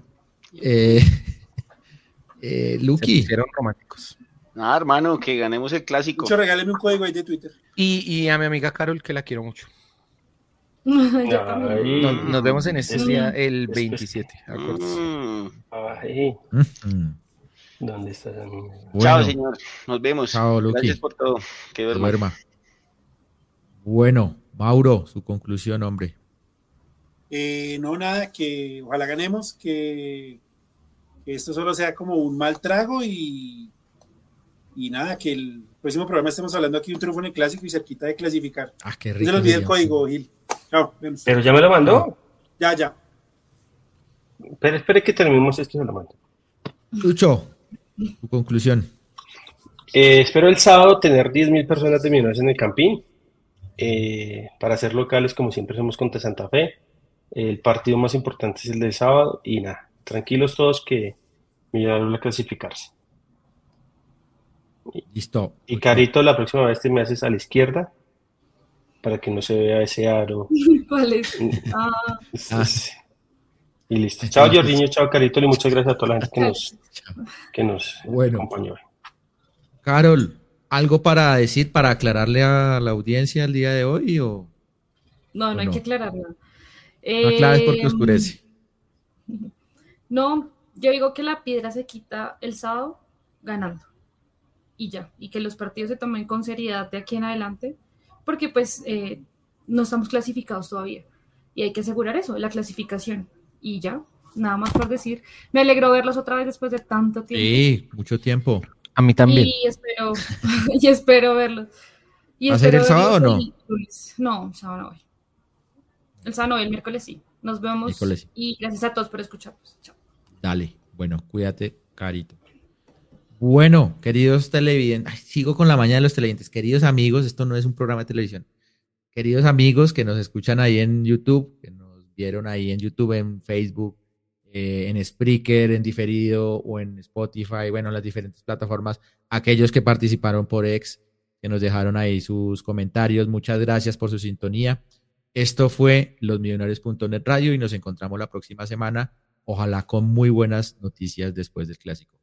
eh, eh, Se románticos. Nada, hermano, que ganemos el clásico. Mucho, regáleme un código ahí de Twitter. Y, y a mi amiga Carol, que la quiero mucho. Yo. Ay, Nos, nos vemos en este Es- día el es- 27. acuérdense. Mm, ¿Dónde está Chao, señor. Nos vemos. Chao, Luqui. Gracias por todo. Que duerma. Bueno, Mauro, su conclusión, hombre. Eh, no, nada, que ojalá ganemos, que, esto solo sea como un mal trago y, y nada, que el próximo programa estemos hablando aquí de un triunfo en el clásico y cerquita de clasificar. Ah, qué rico. No se olvide el código, Gil. Chao. Pero ya me lo mandó. Ya, ya. Pero espere que terminemos esto y se lo mando. Lucho, tu conclusión. Eh, espero el sábado tener 10.000 personas de Millonarios en el Campín. Eh, para ser locales, como siempre, somos contra Santa Fe. El partido más importante es el del sábado. Y nada, tranquilos todos que va a clasificarse. Listo. Y Carito, la próxima vez te me haces a la izquierda para que no se vea ese aro. ¿Cuál es? Ah. Y listo. Chao, Jordiño, chao, Carito, y muchas gracias a toda la gente que nos, que nos bueno. acompañó. Carol, ¿algo para decir, para aclararle a la audiencia el día de hoy? O, no, no hay que aclararlo. No aclares porque eh, oscurece. No, yo digo que la piedra se quita el sábado ganando. Y ya, y que los partidos se tomen con seriedad de aquí en adelante, porque pues eh, no estamos clasificados todavía. Y hay que asegurar eso, la clasificación y ya, nada más por decir. Me alegro verlos otra vez después de tanto tiempo. Sí, mucho tiempo. A mí también. Y espero, y espero verlos. Y ¿Va a ser el sábado o no? No, el sábado no voy. El sábado no, el miércoles sí. Nos vemos y gracias a todos por escucharnos. Chao. Dale, bueno, cuídate, carito. Bueno, queridos televidentes, sigo con la mañana de los televidentes. Queridos amigos, esto no es un programa de televisión. Queridos amigos que nos escuchan ahí en YouTube, que vieron ahí en YouTube, en Facebook, eh, en Spreaker, en diferido o en Spotify, bueno, las diferentes plataformas, aquellos que participaron por X, que nos dejaron ahí sus comentarios, muchas gracias por su sintonía. Esto fue losmillonarios.net Radio y nos encontramos la próxima semana, ojalá con muy buenas noticias después del clásico.